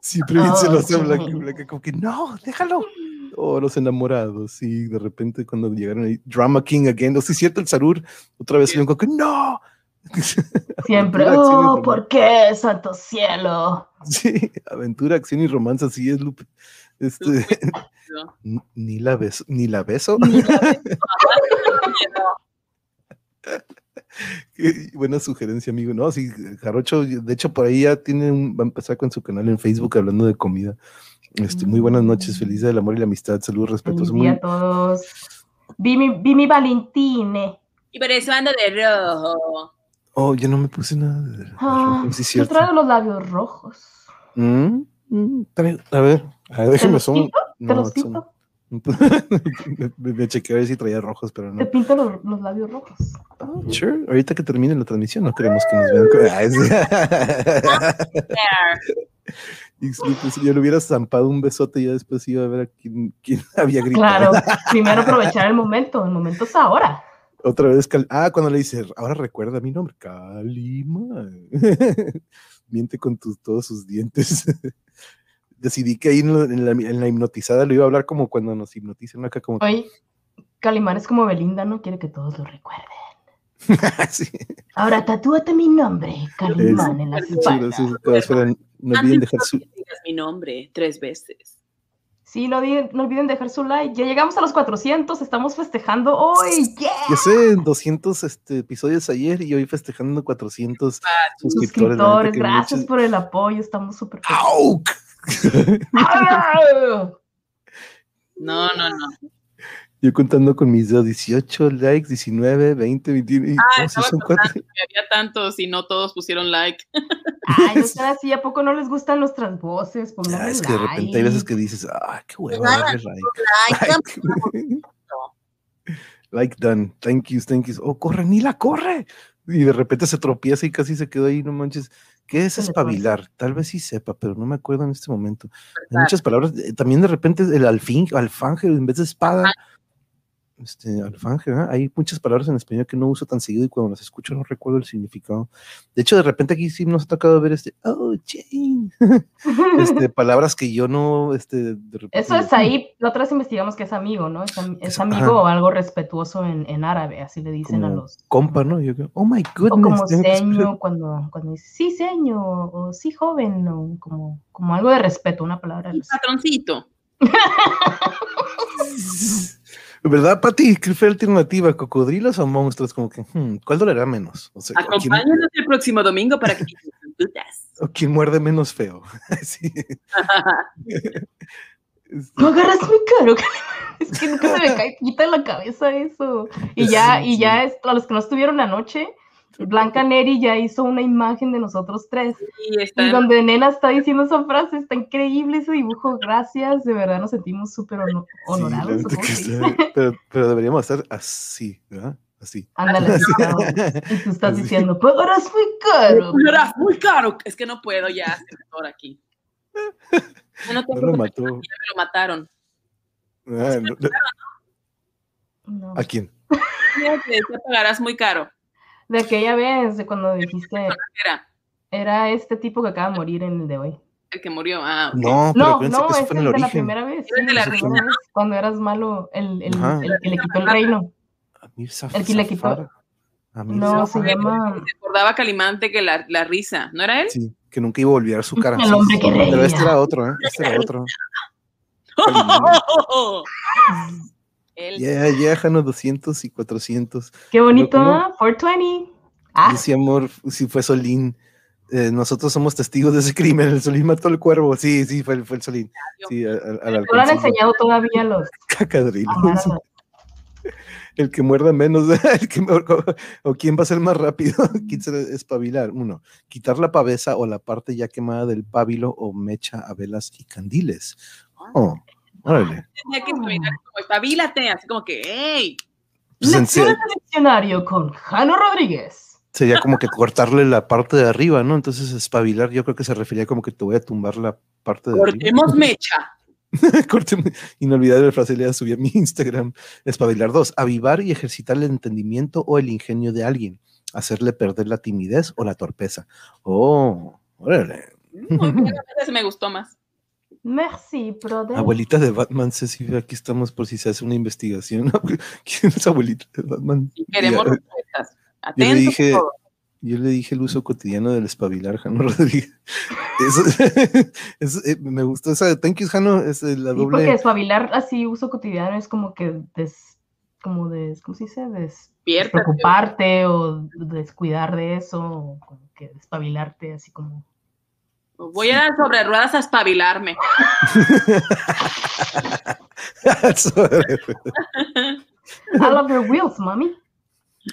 Siempre bien Oh, celosa, sí. Blanca, Blanca, como que no, déjalo. Oh, los enamorados, sí, de repente cuando llegaron ahí, Drama King again, o sí, cierto, el Sarur, otra vez, como que no. *laughs* Siempre. Y Oh. ¿por qué, santo cielo? Sí, aventura, acción y romance, así es, Lupe. Este, n- *laughs* ni la beso, ni la beso. *laughs* Qué buena sugerencia, amigo. No, sí, Jarocho, de hecho, por ahí ya tiene un, va a empezar con su canal en Facebook hablando de comida. Este, muy buenas noches, feliz día del amor y la amistad, salud, respeto. Feliz día a todos. Vi mi, vi mi Valentine. Y por eso ando de rojo. Oh, yo no me puse nada de Ah, sí, es yo traigo los labios rojos. Mm, mm, a ver, a ver, déjeme los son. quito? ¿Te no, los son- quito? *laughs* me, me chequeé a ver si traía rojos, pero Te no. pinto los, los labios rojos. Oh, sure, ahorita que termine la transmisión, no queremos que nos vean. *laughs* Ah. *laughs* Y si pues, yo le hubiera zampado un besote, ya después iba a ver a quién, quién había gritado. Claro, primero aprovechar el momento. El momento es ahora. Otra vez, Cal- ah, cuando le dice, ahora recuerda mi nombre, Kalima. Miente con tus, todos sus dientes. Decidí que ahí en la, en la- en la hipnotizada lo iba a hablar como cuando nos hipnotizan acá, como Hoy, Calimán es como Belinda, no quiere que todos lo recuerden. *laughs* sí. Ahora tatúate mi nombre, Calimán, Es- en la espalda. gracias. todas formas, no olviden dejar su. No digas mi nombre tres veces. Sí, no, no olviden dejar su like. Ya llegamos a los 400, estamos festejando hoy. ¡Yeah! Ya sé, 200 este, episodios ayer y hoy festejando 400 suscriptores. gracias muchas- por el apoyo, estamos súper. *laughs* No, no, no. Yo contando con mis dedos, 18 likes, 19, 20, 21. y- Ah, oh, sí, son cuatro. que había tantos y no todos pusieron like. Ay, no sean así, ¿a poco no les gustan nuestras voces? Ah, Pónganle es que de repente hay veces que like. dices, ah, qué huevo, Nada, darle like. Like, *laughs* Like. like done. Thank you, thank you. Oh, corre, Nila, corre. y de repente se tropieza y casi se quedó ahí, no manches. ¿Qué es espabilar? Tal vez sí sepa, pero no me acuerdo en este momento. Hay muchas palabras. eh, También de repente el alfín, alfanje, en vez de espada, este, alfanje, ¿verdad? hay muchas palabras en español que no uso tan seguido y cuando las escucho no recuerdo el significado. De hecho, de repente aquí sí nos ha tocado ver este, oh, Jane, *laughs* este, *laughs* palabras que yo no, este, de repente. Eso es ahí, la otra vez investigamos que es amigo, ¿no? Es, am- es Eso, amigo ajá. o algo respetuoso en, en árabe, así le dicen a Como los... compa, ¿no? Yo creo, oh my O goodness. como tengo que seño, cuando, cuando dice sí seño, o sí joven, o como, como algo de respeto, una palabra de respeto. Patroncito. *laughs* ¿Verdad, Pati? ¿Qué fue la alternativa? ¿Cocodrilos o monstruos? Como que, hmm, ¿cuál dolerá menos? O sea, ¿o quién, Acompáñanos el próximo domingo para que quiten sus dudas. o quién muerde menos feo? *laughs* Sí. *laughs* Este, No agarras mi caro. *laughs* Es que nunca se me cae, quita en la cabeza eso. Y ya, Sí, y sí. ya es, a los que no estuvieron anoche, Blanca Neri ya hizo una imagen de nosotros tres. Y está Y donde Nena está diciendo esa frase, está increíble ese dibujo, gracias, de verdad nos sentimos súper sí, honorados. pero, pero deberíamos hacer así, ¿verdad? Así. Ándale, Así. y tú estás Así. diciendo, pagarás muy caro. Era muy caro. Es que no puedo ya hacer por aquí. *laughs* No No lo mató. me lo mataron. Ah, no, no. No. ¿A quién? Te pagarás muy caro. De aquella vez, de cuando dijiste, Era era este tipo que acaba de morir en el de hoy. el que murió. Ah, ok. No, pero No, no, que eso es fue el en el de la origen. primera vez. El de la la risa. primera vez, cuando eras malo, el, el, el que le quitó el reino. El que le quitó- No, se llama Se acordaba Calimante que la, la risa. ¿No era él? Sí, que nunca iba a olvidar su cara. *laughs* El sí, hombre sí. que Pero reía. este era otro, ¿eh? Este era otro. *laughs* *laughs* Él. Ya, ya, Jano, 200 y 400. Qué bonito. ¿ah? 420. Ah, Dice amor, si fue Solín. Eh, nosotros somos testigos de ese crimen. El Solín mató al cuervo. Sí, sí, fue, el- fue el Solín. Sí, al, al- al no lo han enseñado todavía los *laughs* Cacadrilo. amar a los- *laughs* El que muerda menos, *laughs* el que me- o quién va a ser más rápido, quién se espabilar. Uno, quitar la pavesa o la parte ya quemada del pábilo o mecha a velas y candiles. Oh, órale. Tenía que espabilar como espabilate, así como que, ¡ey! En Lecciones de diccionario con Jano Rodríguez. sería como que cortarle la parte de arriba, ¿no? Entonces espabilar, yo creo que se refería como que te voy a tumbar la parte de arriba. Cortemos mecha. *laughs* Corte- Inolvidable frase, le voy a subir a mi Instagram. Espabilar dos, avivar y ejercitar el entendimiento o el ingenio de alguien, hacerle perder la timidez o la torpeza. Oh, órale. Muy bien, ese me gustó más. Merci, brother. Abuelita de Batman, Ceci, aquí estamos por si se hace una investigación. *laughs* ¿Quién es abuelita de Batman? Y queremos Ya, respuestas. yo le dije, todos. yo le dije el uso cotidiano del espabilar, Jano *laughs* Rodríguez. Eso, *laughs* eso, eh, me gustó esa. Thank you, Jano. Es la Sí, doble. porque espabilar así, uso cotidiano, es como que des, como des, ¿cómo se dice? Des, Despierta. preocuparte o descuidar de eso, o como que despabilarte, así como. Voy a dar sobre ruedas a espabilarme. *laughs* I love your wheels, mami.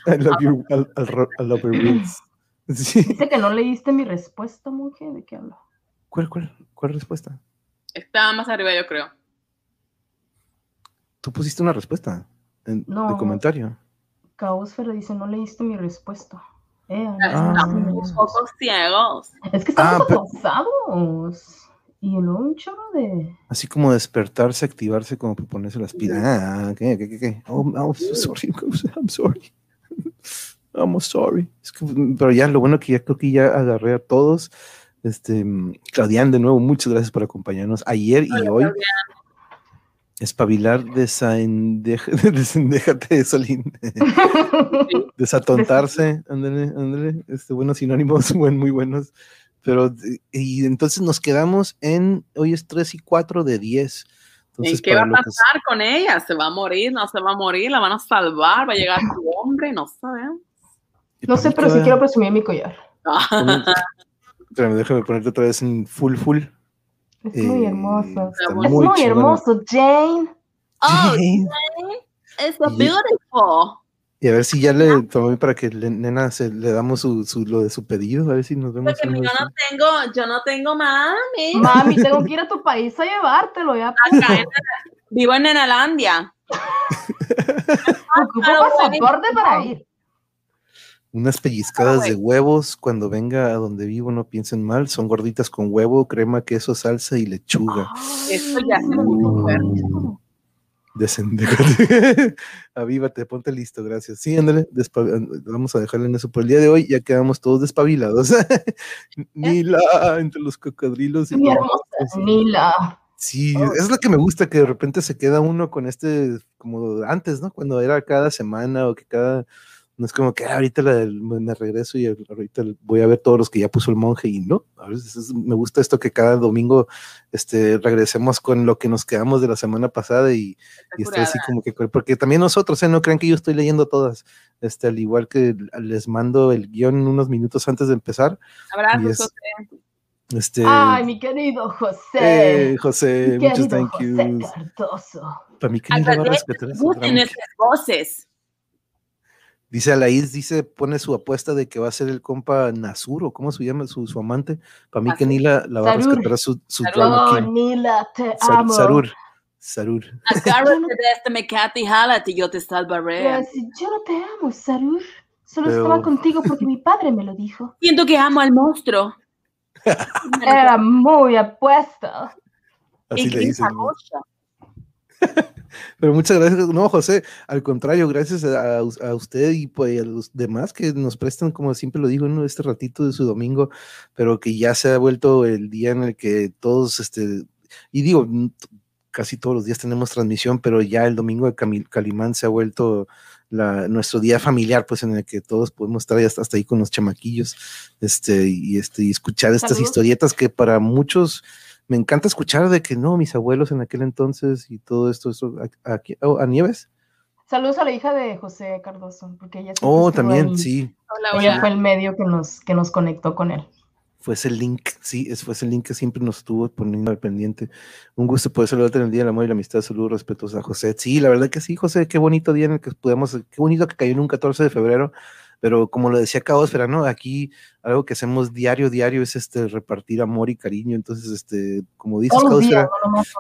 I love you, I, I- I love your wheels. *laughs* Sí. Dice que no leíste mi respuesta, monje. ¿De qué hablo? ¿Cuál, cuál, cuál respuesta? Estaba más arriba, yo creo. Tú pusiste una respuesta en, de No. comentario. Caosfera dice, no leíste mi respuesta. Eh, Ah. Estamos un poco ciegos. Es que estamos Ah, pero- avanzados. Y luego un chorro de. Así como despertarse, activarse, como para ponerse las pilas. Ah, ¿qué, qué, qué, qué? Oh, oh, *laughs* sorry, I'm sorry. I'm sorry. Es que, pero ya, lo bueno que ya creo que ya agarré a todos. Este, Claudian, de nuevo, muchas gracias por acompañarnos ayer y Hola, hoy. Claudia. Espabilar, desaendej- *laughs* desendéjate de Solín. *laughs* desatontarse, ándale, ándale, este, buenos sinónimos, *laughs* buen, muy buenos. Pero, y entonces nos quedamos en, hoy es 3 y 4 de 10. Entonces, ¿Y qué va a es- pasar con ella? ¿Se va a morir? ¿No se va a morir? ¿La van a salvar? ¿Va a llegar su hombre? No sabemos. No sé, pero sí quiero presumir mi collar. Espérame, déjame ponerte otra vez en full, full. Es muy Eh, hermoso. Es muy, hermoso, Jane. Oh, *laughs* so Y- beautiful. Y a ver si ya le tomé para que le, nena se, le damos su, su- lo de su pedido, a ver si nos vemos. Porque yo no tengo, yo no tengo mami. Mami, tengo que ir a tu país a llevártelo. Ya Acá en- vivo en Nenalandia. *laughs* ocupo pasaporte para ir. Unas pellizcadas de huevos cuando venga a donde vivo, no piensen mal. Son gorditas con huevo, crema, queso, salsa y lechuga. Esto ya se. Uh, Descendete. *laughs* Avívate, ponte listo, gracias. Sí, ándale, vamos a dejarle en eso por el día de hoy. Ya quedamos todos despabilados. *laughs* Nila, entre los cocodrilos y Mi hermosa. Nila. Sí, es lo que me gusta, que de repente se queda uno con este, como antes, ¿no? Cuando era cada semana o que cada, no es como que "Ah, ahorita la del- me regreso y ahorita voy a ver todos los que ya puso el monje y no, a veces es- me gusta esto que cada domingo este, regresemos con lo que nos quedamos de la semana pasada y, y estar así como que, porque también nosotros, ¿eh? No crean que yo estoy leyendo todas, este, al igual que les mando el guion unos minutos antes de empezar, Abrazos, es- José. este, Ay, mi querido José. eh, José, mi muchos querido thank José yous. Cardoso. Para ese gusten nuestras voces. Dice Alaís, dice, pone su apuesta de que va a ser el compa Nasuro, ¿cómo se llama su, su amante? Para mí que Así. ni la, la va a rescatar a su, su Sarur. drama Oh, king. Nila, te Sar- amo. Sarur. Sarur. Agárrate de este mecate y jálate y yo te salvaré. Pues, yo no te amo, Sarur. Solo Pero- estaba contigo porque mi padre me lo dijo. *laughs* Siento que amo al monstruo. Era muy apuesto. Así Y le qué dicen. ¿no? *laughs* Pero muchas gracias. No, José, al contrario, gracias a, a usted y pues, a los demás que nos prestan, como siempre lo digo, ¿no? este ratito de su domingo, pero que ya se ha vuelto el día en el que todos, este, y digo, casi todos los días tenemos transmisión, pero ya el domingo de Cami- Calimán se ha vuelto la, nuestro día familiar, pues en el que todos podemos estar hasta, hasta ahí con los chamaquillos, este, y este, y escuchar estas Saludos. historietas que para muchos me encanta escuchar de que no, mis abuelos en aquel entonces y todo esto, esto a, a- oh, a Nieves. Saludos a la hija de José Cardoso, porque ella Oh, también, ahí. sí, Hola, Ella hola. fue el medio que nos, que nos conectó con él. Fue ese link, sí, fue ese link que siempre nos estuvo poniendo al pendiente. Un gusto poder saludarte en el Día del Amor y la Amistad, saludos respetuosos a José. Sí, la verdad que sí, José, qué bonito día en el que podemos, qué bonito que cayó en un 14 de febrero, pero como lo decía Caosfera, ¿no? Aquí algo que hacemos diario, diario es este repartir amor y cariño, entonces, este, como dices, Caosfera, no nomás.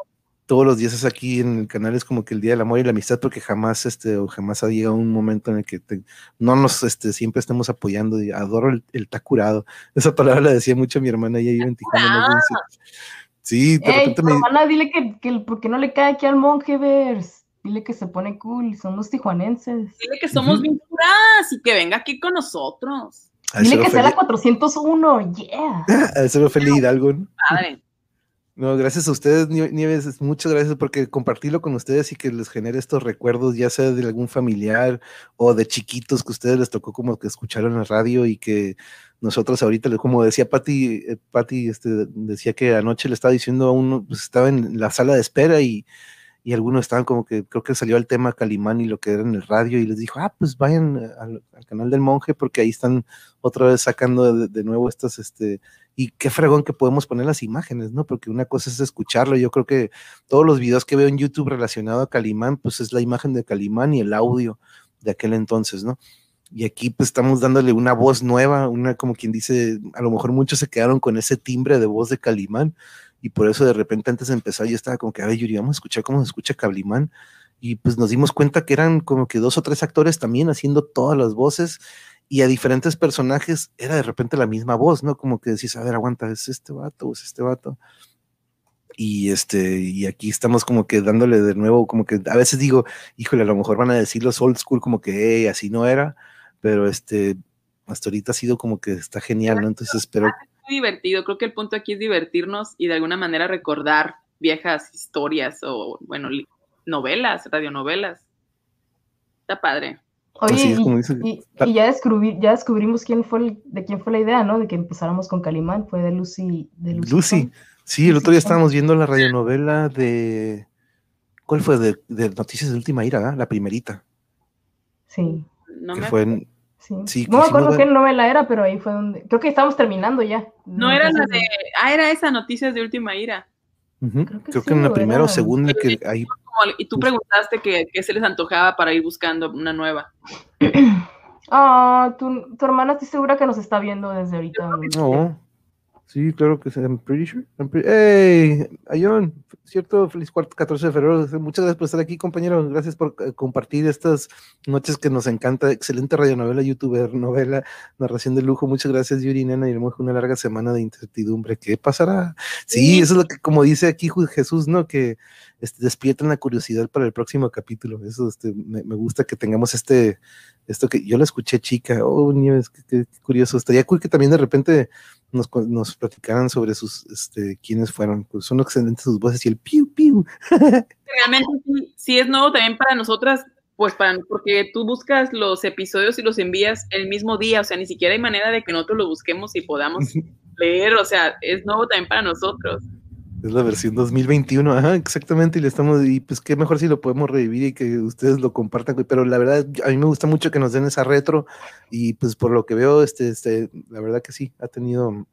Todos los días es aquí en el canal, es como que el día del amor y la amistad, porque jamás, este, o jamás ha llegado un momento en el que te- no nos, este, siempre estemos apoyando. Y adoro el, el ta curado. Esa palabra la decía mucho mi hermana, ella vive en Tijuana. no Sí, de Ey, repente me, hermana, dile que, que el- porque no le cae aquí al monje vers. Dile que se pone cool, somos tijuanenses. Dile que somos bien puras y que venga aquí con nosotros. Dile que sea la 401, yeah. *laughs* a eso feliz Hidalgo, ¿no? Padre. No, gracias a ustedes, Nie- Nieves, es- muchas gracias porque compartirlo con ustedes y que les genere estos recuerdos, ya sea de algún familiar o de chiquitos que ustedes les tocó como que escucharon en la radio y que nosotros ahorita, como decía Patti, eh, Patti, este, decía que anoche le estaba diciendo a uno, pues estaba en la sala de espera y, y algunos estaban como que, creo que salió el tema Calimán y lo que era en el radio y les dijo, ah, pues vayan al, al canal del monje porque ahí están otra vez sacando de, de nuevo estas, este, y qué fregón que podemos poner las imágenes, ¿no? Porque una cosa es escucharlo. Yo creo que todos los videos que veo en YouTube relacionado a Calimán, pues es la imagen de Calimán y el audio de aquel entonces, ¿no? Y aquí pues estamos dándole una voz nueva, una como quien dice, a lo mejor muchos se quedaron con ese timbre de voz de Calimán y por eso de repente antes de empezar yo estaba como que, a ver, Yuri, vamos a escuchar cómo se escucha Calimán y pues nos dimos cuenta que eran como que dos o tres actores también haciendo todas las voces y a diferentes personajes era de repente la misma voz, ¿no? Como que decís, a ver, aguanta, es este vato, es este vato. Y este, y aquí estamos como que dándole de nuevo, como que a veces digo, híjole, a lo mejor van a decir los old school como que "Ey, así no era, pero este, hasta ahorita ha sido como que está genial, ¿no? Entonces espero, Muy divertido. Creo que el punto aquí es divertirnos y de alguna manera recordar viejas historias o, bueno, novelas, radionovelas. Está padre. Oye, Así es y, como dice- y- y ya, descubrí, ya descubrimos quién fue el- de quién fue la idea, ¿no? De que empezáramos con Calimán, fue de Lucy. De Lucy. Sí, el otro día estábamos viendo la radionovela de, ¿cuál fue? De, de Noticias de Última Ira, ¿verdad? La primerita, Sí, No que me fue en, sí. Sí, no me acuerdo ver. qué novela era, pero ahí fue donde. Creo que estábamos terminando ya. No era la de. Ah, era esa Noticias de Última Ira. Creo que creo sí, que en la primera o segunda que ahí Como- y tú preguntaste que se les antojaba para ir buscando una nueva. *clears throat* Ah, tu, tu hermana estoy segura que nos está viendo desde ahorita. No, Sí, claro que sí. I'm pretty sure. I'm pretty- ¡Hey! Ayón, cierto, feliz cuarto 14 de febrero. Muchas gracias por estar aquí, compañero. Gracias por eh, compartir estas noches que nos encanta. Excelente radionovela, youtuber, novela, narración de lujo. Muchas gracias, Yuri Nena. Y hemos una larga semana de incertidumbre. ¿Qué pasará? Sí, eso es lo que, como dice aquí Jesús, ¿no? Que este, despiertan la curiosidad para el próximo capítulo. Eso este, me, me gusta que tengamos este, esto que yo la escuché chica. Oh, Nieves, qué, qué- qué curioso. Estaría cool que también de repente nos, nos platicaran sobre sus, este, quiénes fueron. Pues son excelentes sus voces y el piu, piu. *laughs* Realmente sí, sí es nuevo también para nosotras, pues para, porque tú buscas los episodios y los envías el mismo día, o sea, ni siquiera hay manera de que nosotros lo busquemos y podamos leer, o sea, es nuevo también para nosotros. Es la versión 2021, ajá, exactamente, y le estamos, y pues qué mejor si lo podemos revivir y que ustedes lo compartan, pero la verdad, a mí me gusta mucho que nos den esa retro, y pues por lo que veo, este, este, la verdad que sí, ha tenido,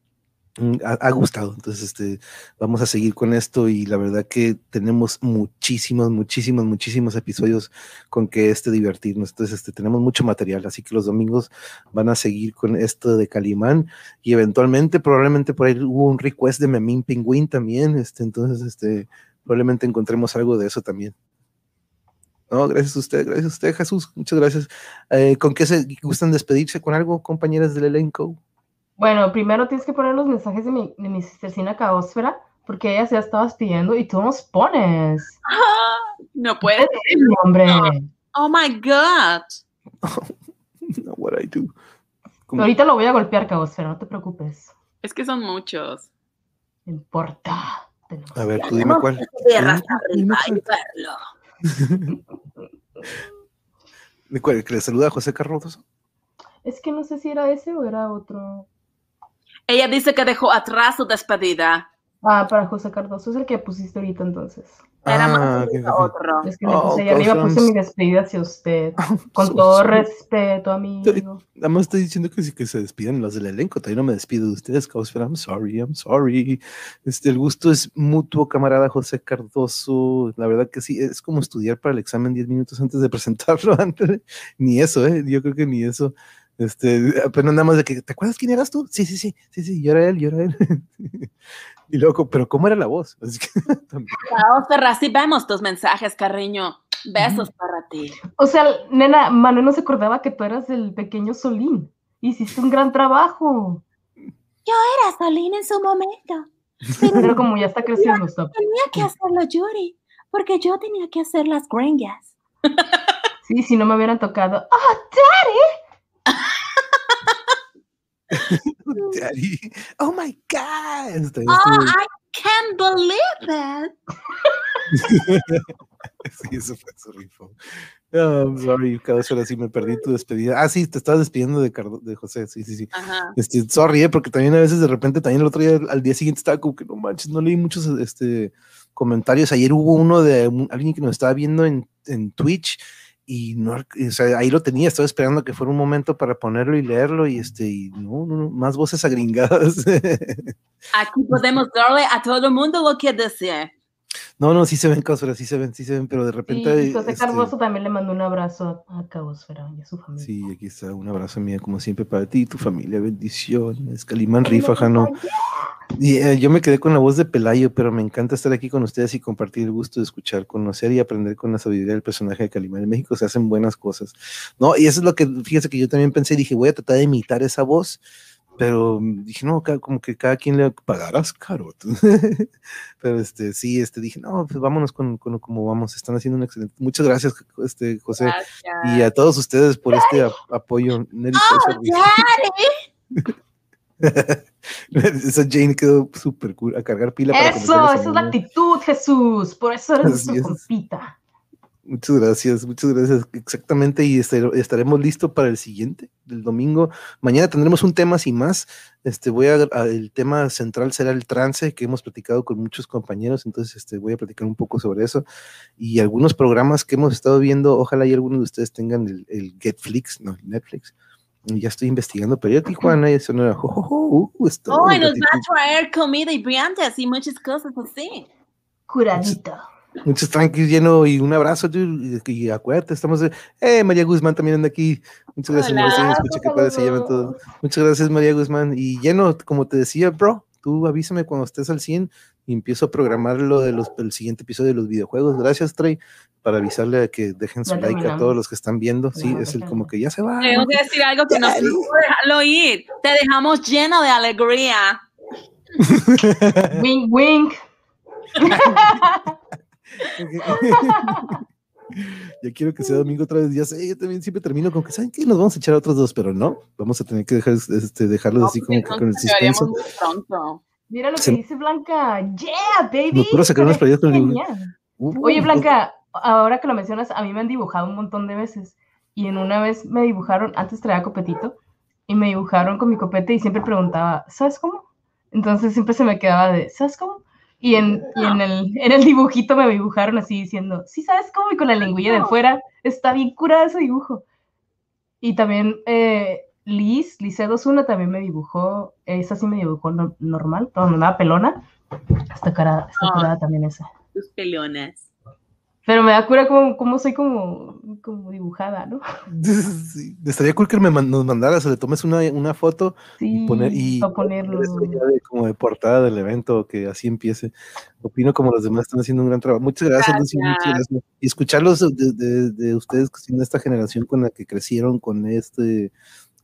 ha, ha gustado, entonces, este, vamos a seguir con esto, y la verdad que tenemos muchísimos, muchísimos, muchísimos episodios con que este divertirnos, entonces, este, tenemos mucho material, así que los domingos van a seguir con esto de Calimán, y eventualmente probablemente por ahí hubo un request de Memín Pingüín también, este, entonces este, probablemente encontremos algo de eso también. No, gracias a usted, gracias a usted, Jesús, muchas gracias. Eh, ¿Con qué se gustan despedirse con algo, compañeras del elenco? Bueno, primero tienes que poner los mensajes de mi, de mi sistercina Caosfera, porque ella se la estabas pidiendo y tú no los pones. *gasps* No puede. Hombre, *gasps* Oh my God. *laughs* No, what I do. Como- ahorita lo voy a golpear, Caosfera, no te preocupes. Es que son muchos. No importa. A ver, tú dime cuál. Verlo. *laughs* ¿De cuál? ¿Que le saluda a José Carrodoso? Es que no sé si era ese o era otro. Ella dice que dejó atrás su despedida. Ah, para José Cardoso es el que pusiste ahorita entonces. Era Ah, más que otro. Es que le Oh, puse arriba, mi despedida hacia usted. *laughs* Con So todo sorry. respeto, amigo. Nada más estoy diciendo que sí que se despidan los del elenco. Todavía no me despido de ustedes, Caosfera. I'm sorry, I'm sorry. Este, el gusto es mutuo, camarada José Cardoso. La verdad que sí, es como estudiar para el examen 10 minutos antes de presentarlo. *laughs* ándale. ni eso, ¿eh? Yo creo que ni eso. Este, apenas nada más de que, ¿te acuerdas quién eras tú? Sí, sí, sí, sí, sí, yo era él, yo era él. *laughs* y luego, pero ¿cómo era la voz? *laughs* Así que, también. Chao, Ferra, sí vemos tus mensajes, cariño. Besos para ti. O sea, nena, Manuel no se acordaba que tú eras el pequeño Solín. Hiciste un gran trabajo. Era Solín en su momento. *laughs* Pero como ya está creciendo, stop. Tenía que hacerlo Yuri, porque yo tenía que hacer las gringas. Sí, si no me hubieran tocado. ¡Ah, Daddy! Daddy, oh my God. Oh, I can't believe it. *laughs* Sí, eso fue su rifo. Oh, I'm sorry, sí me perdí tu despedida. Ah, sí, te estabas despidiendo de, Cardo- de José, sí, sí, sí. Ajá. Este, sorry, eh, porque también a veces de repente, también el otro día, al día siguiente estaba como que no manches, no leí muchos este, comentarios. Ayer hubo uno de un- alguien que nos estaba viendo en, en Twitch y no, o sea, ahí lo tenía, estaba esperando que fuera un momento para ponerlo y leerlo y este, y no, no, más voces agringadas. *laughs* Aquí podemos darle a todo el mundo lo que desee. No, no, sí se ven cosas, sí se ven, sí se ven, pero de Sí, repente. y José este, Cardoso también le mandó un abrazo a, Caosfera y a su familia. Sí, aquí está un abrazo mío, como siempre, para ti y tu familia. Bendiciones. Calimán Rifa, Jano. Y, eh, yo me quedé con la voz de Pelayo, pero me encanta estar aquí con ustedes y compartir el gusto de escuchar, conocer y aprender con la sabiduría del personaje de Calimán. En México se hacen buenas cosas. No, y eso es lo que, fíjese que yo también pensé, dije, voy a tratar de imitar esa voz, pero dije, no, como que cada quien le pagarás caro. *laughs* pero este, sí, este, dije, no, pues vámonos con, con como vamos, están haciendo un excelente. Muchas gracias, este, José. Gracias. Y a todos ustedes por este ap- apoyo. Nelly Sosa *laughs* Ruiz. Esa Jane quedó súper cool a cargar pila para Eso, conocer a esa es la actitud, Jesús. Por eso eres Así nuestro es. compita. Muchas gracias, muchas gracias. Exactamente, y este- estaremos listos para el siguiente, del domingo. Mañana tendremos un tema sin más. Este, voy a, a- el tema central será el trance, que hemos platicado con muchos compañeros, entonces este, voy a platicar un poco sobre eso. Y algunos programas que hemos estado viendo, ojalá y algunos de ustedes tengan el, el Getflix, no, Netflix. Y ya estoy investigando, pero ya Tijuana, y eso no era, jo, jo, jo, uh, está Oh, y nos va a traer comida y briantes y muchas cosas así. Curadito. Muchos tranquis lleno y un abrazo, dude, y, y acuérdate, estamos eh, María Guzmán también anda aquí. Muchas gracias, Hola. Escucha padre se. Muchas gracias, María Guzmán. Y lleno, como te decía, bro, tú avísame cuando estés al 100 y empiezo a programar lo de los, el siguiente episodio de los videojuegos. Gracias, Trey, para avisarle a que dejen su Ya like a todos los que están viendo. Sí, Ya, es el como que ya se va. Tengo que decir algo que no se puede dejarlo ir. Te dejamos lleno de alegría. *laughs* Wink, wink. *laughs* *laughs* ya quiero que sea domingo otra vez. Ya sé, yo también siempre termino con que, ¿saben qué? Nos vamos a echar a otros dos, pero no. Vamos a tener que dejar, este, dejarlos así como que con el suspenso. Mira lo que Se- dice Blanca. Yeah, baby. Puedo sacar unas con el. Genial. Uh, Oye, Blanca, ahora que lo mencionas, a mí me han dibujado un montón de veces. Y en una vez me dibujaron, antes traía copetito, y me dibujaron con mi copete y siempre preguntaba, ¿sabes cómo? Entonces siempre se me quedaba de, ¿sabes cómo? Y en, y en, el, en el dibujito me dibujaron así diciendo, sí, ¿sabes cómo? Y con la lengüilla de fuera, está bien curada ese dibujo. Y también eh, Liz, Lice21 también me dibujó, esa sí me dibujó no- normal, no, nada pelona. Está, cara, está Ah. curada también esa. Tus pelonas. Pero me da cura como, como soy como, como dibujada, ¿no? *laughs* Sí, estaría cool que me man- nos mandaras o le tomes una, una foto Sí, poner- y ponerlo. ya de- como de portada del evento, que así empiece. Opino como los demás están haciendo un gran trabajo. Muchas gracias, Lucy, muchas Gracias. gracias. Y escucharlos de, de- de ustedes que son de esta generación con la que crecieron con este,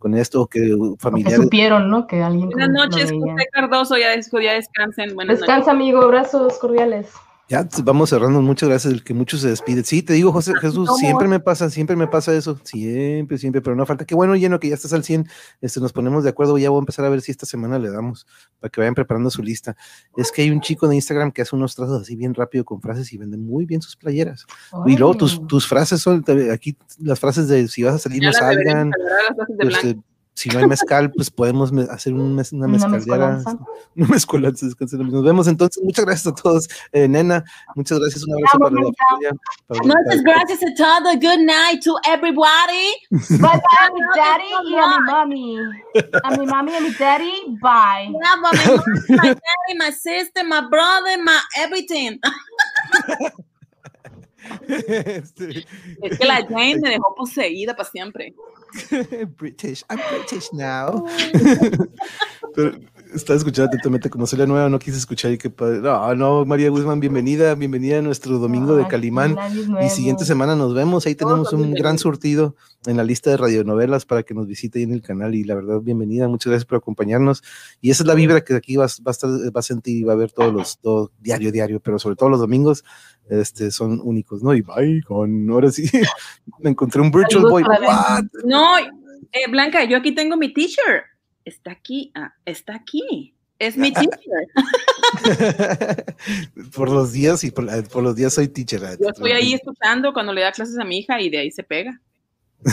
con esto, que familiares. supieron, ¿no? Que alguien Buenas noches. José Cardoso. Ya, des- ya descansen. Buenas Descansa, amigo. Abrazos cordiales. Ya vamos cerrando, muchas gracias, el que muchos se despiden. Sí, te digo, José Jesús, ¿Cómo? siempre me pasa, siempre me pasa eso, siempre, siempre, pero no falta. Qué bueno, lleno, que ya estás al 100, este, nos ponemos de acuerdo, ya voy a empezar a ver si esta semana le damos, para que vayan preparando su lista. Es que hay un chico de Instagram que hace unos trazos así bien rápido con frases y vende muy bien sus playeras. Y luego tus, tus frases son, aquí las frases de si vas a salir, Ya no salgan, este, si no hay mezcal, pues podemos me- hacer un mes- una Una mezcalera. mezcolanza. *laughs* Una mezcolanza. Nos vemos entonces. Muchas gracias a todos. Eh, nena, muchas gracias. Un abrazo para la familia. Muchas gracias a todos. Good night to everybody. *laughs* Bye bye a mi daddy y a mi mami. A mi mami y a mi daddy, bye. Yeah, but my mom, my daddy, my sister, my brother, my everything. *laughs* *laughs* Es que la Jane me dejó poseída para siempre. *laughs* British, I'm British now. *laughs* Pero estaba escuchando atentamente como soy la nueva, no quise escuchar y padre. No, no, María Guzmán, bienvenida, bienvenida a nuestro domingo de Calimán. Y siguiente semana nos vemos. Ahí tenemos un gran surtido en la lista de radionovelas para que nos visite ahí en el canal. Y la verdad, bienvenida. Muchas gracias por acompañarnos. Y esa es la vibra que aquí vas, va a estar, va a sentir y va a ver todos los, todo, diario, diario, pero sobre todo los domingos, este, son únicos, ¿no? Y bye, con, ahora sí, *laughs* me encontré un virtual boy. No, eh, Blanca, yo aquí tengo mi t-shirt. Está aquí, ah, está aquí. Es mi *laughs* t-shirt. *laughs* por los días y por, la- por los días soy teacher. Yo estoy ahí escuchando cuando le da clases a mi hija y de ahí se pega. *laughs*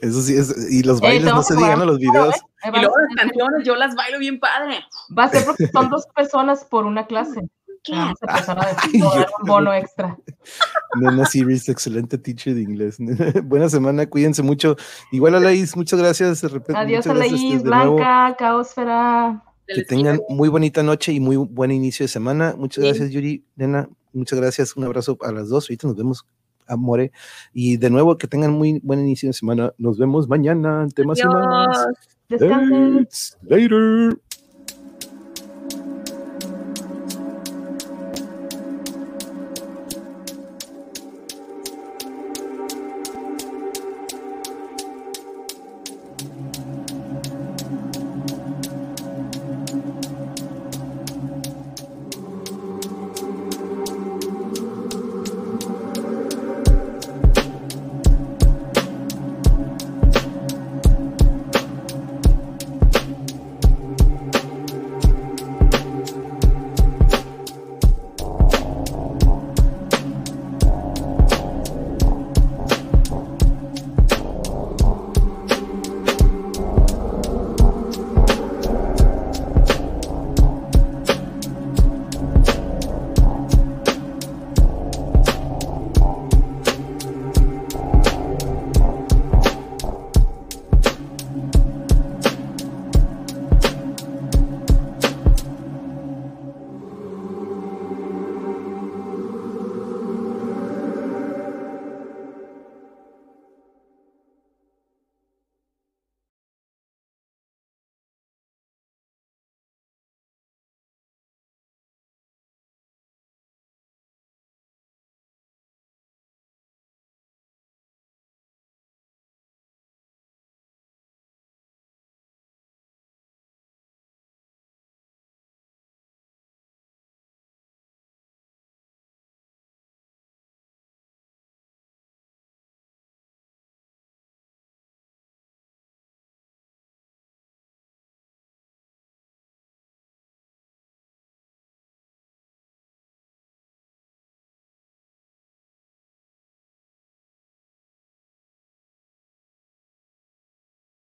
Eso sí, es, y los bailes no se digan a los videos. ¿eh? Y luego las canciones, yo las bailo bien padre. Va a ser porque son dos personas por una clase. Vamos a empezar a Ay, cobrar yo- un bono extra. *laughs* Nena Series, excelente teacher de inglés. *laughs* Buena semana, cuídense mucho. Igual a Laís, muchas gracias. de repente, Adiós a Laís, este, nuevo. Blanca, Caosfera. Que tengan muy bonita noche y muy buen inicio de semana. Muchas Sí. gracias, Yuri. Nena, muchas gracias. Un abrazo a las dos. Ahorita nos vemos, amore. Y de nuevo, que tengan muy buen inicio de semana. Nos vemos mañana. en Temas y más. Descansen. Later.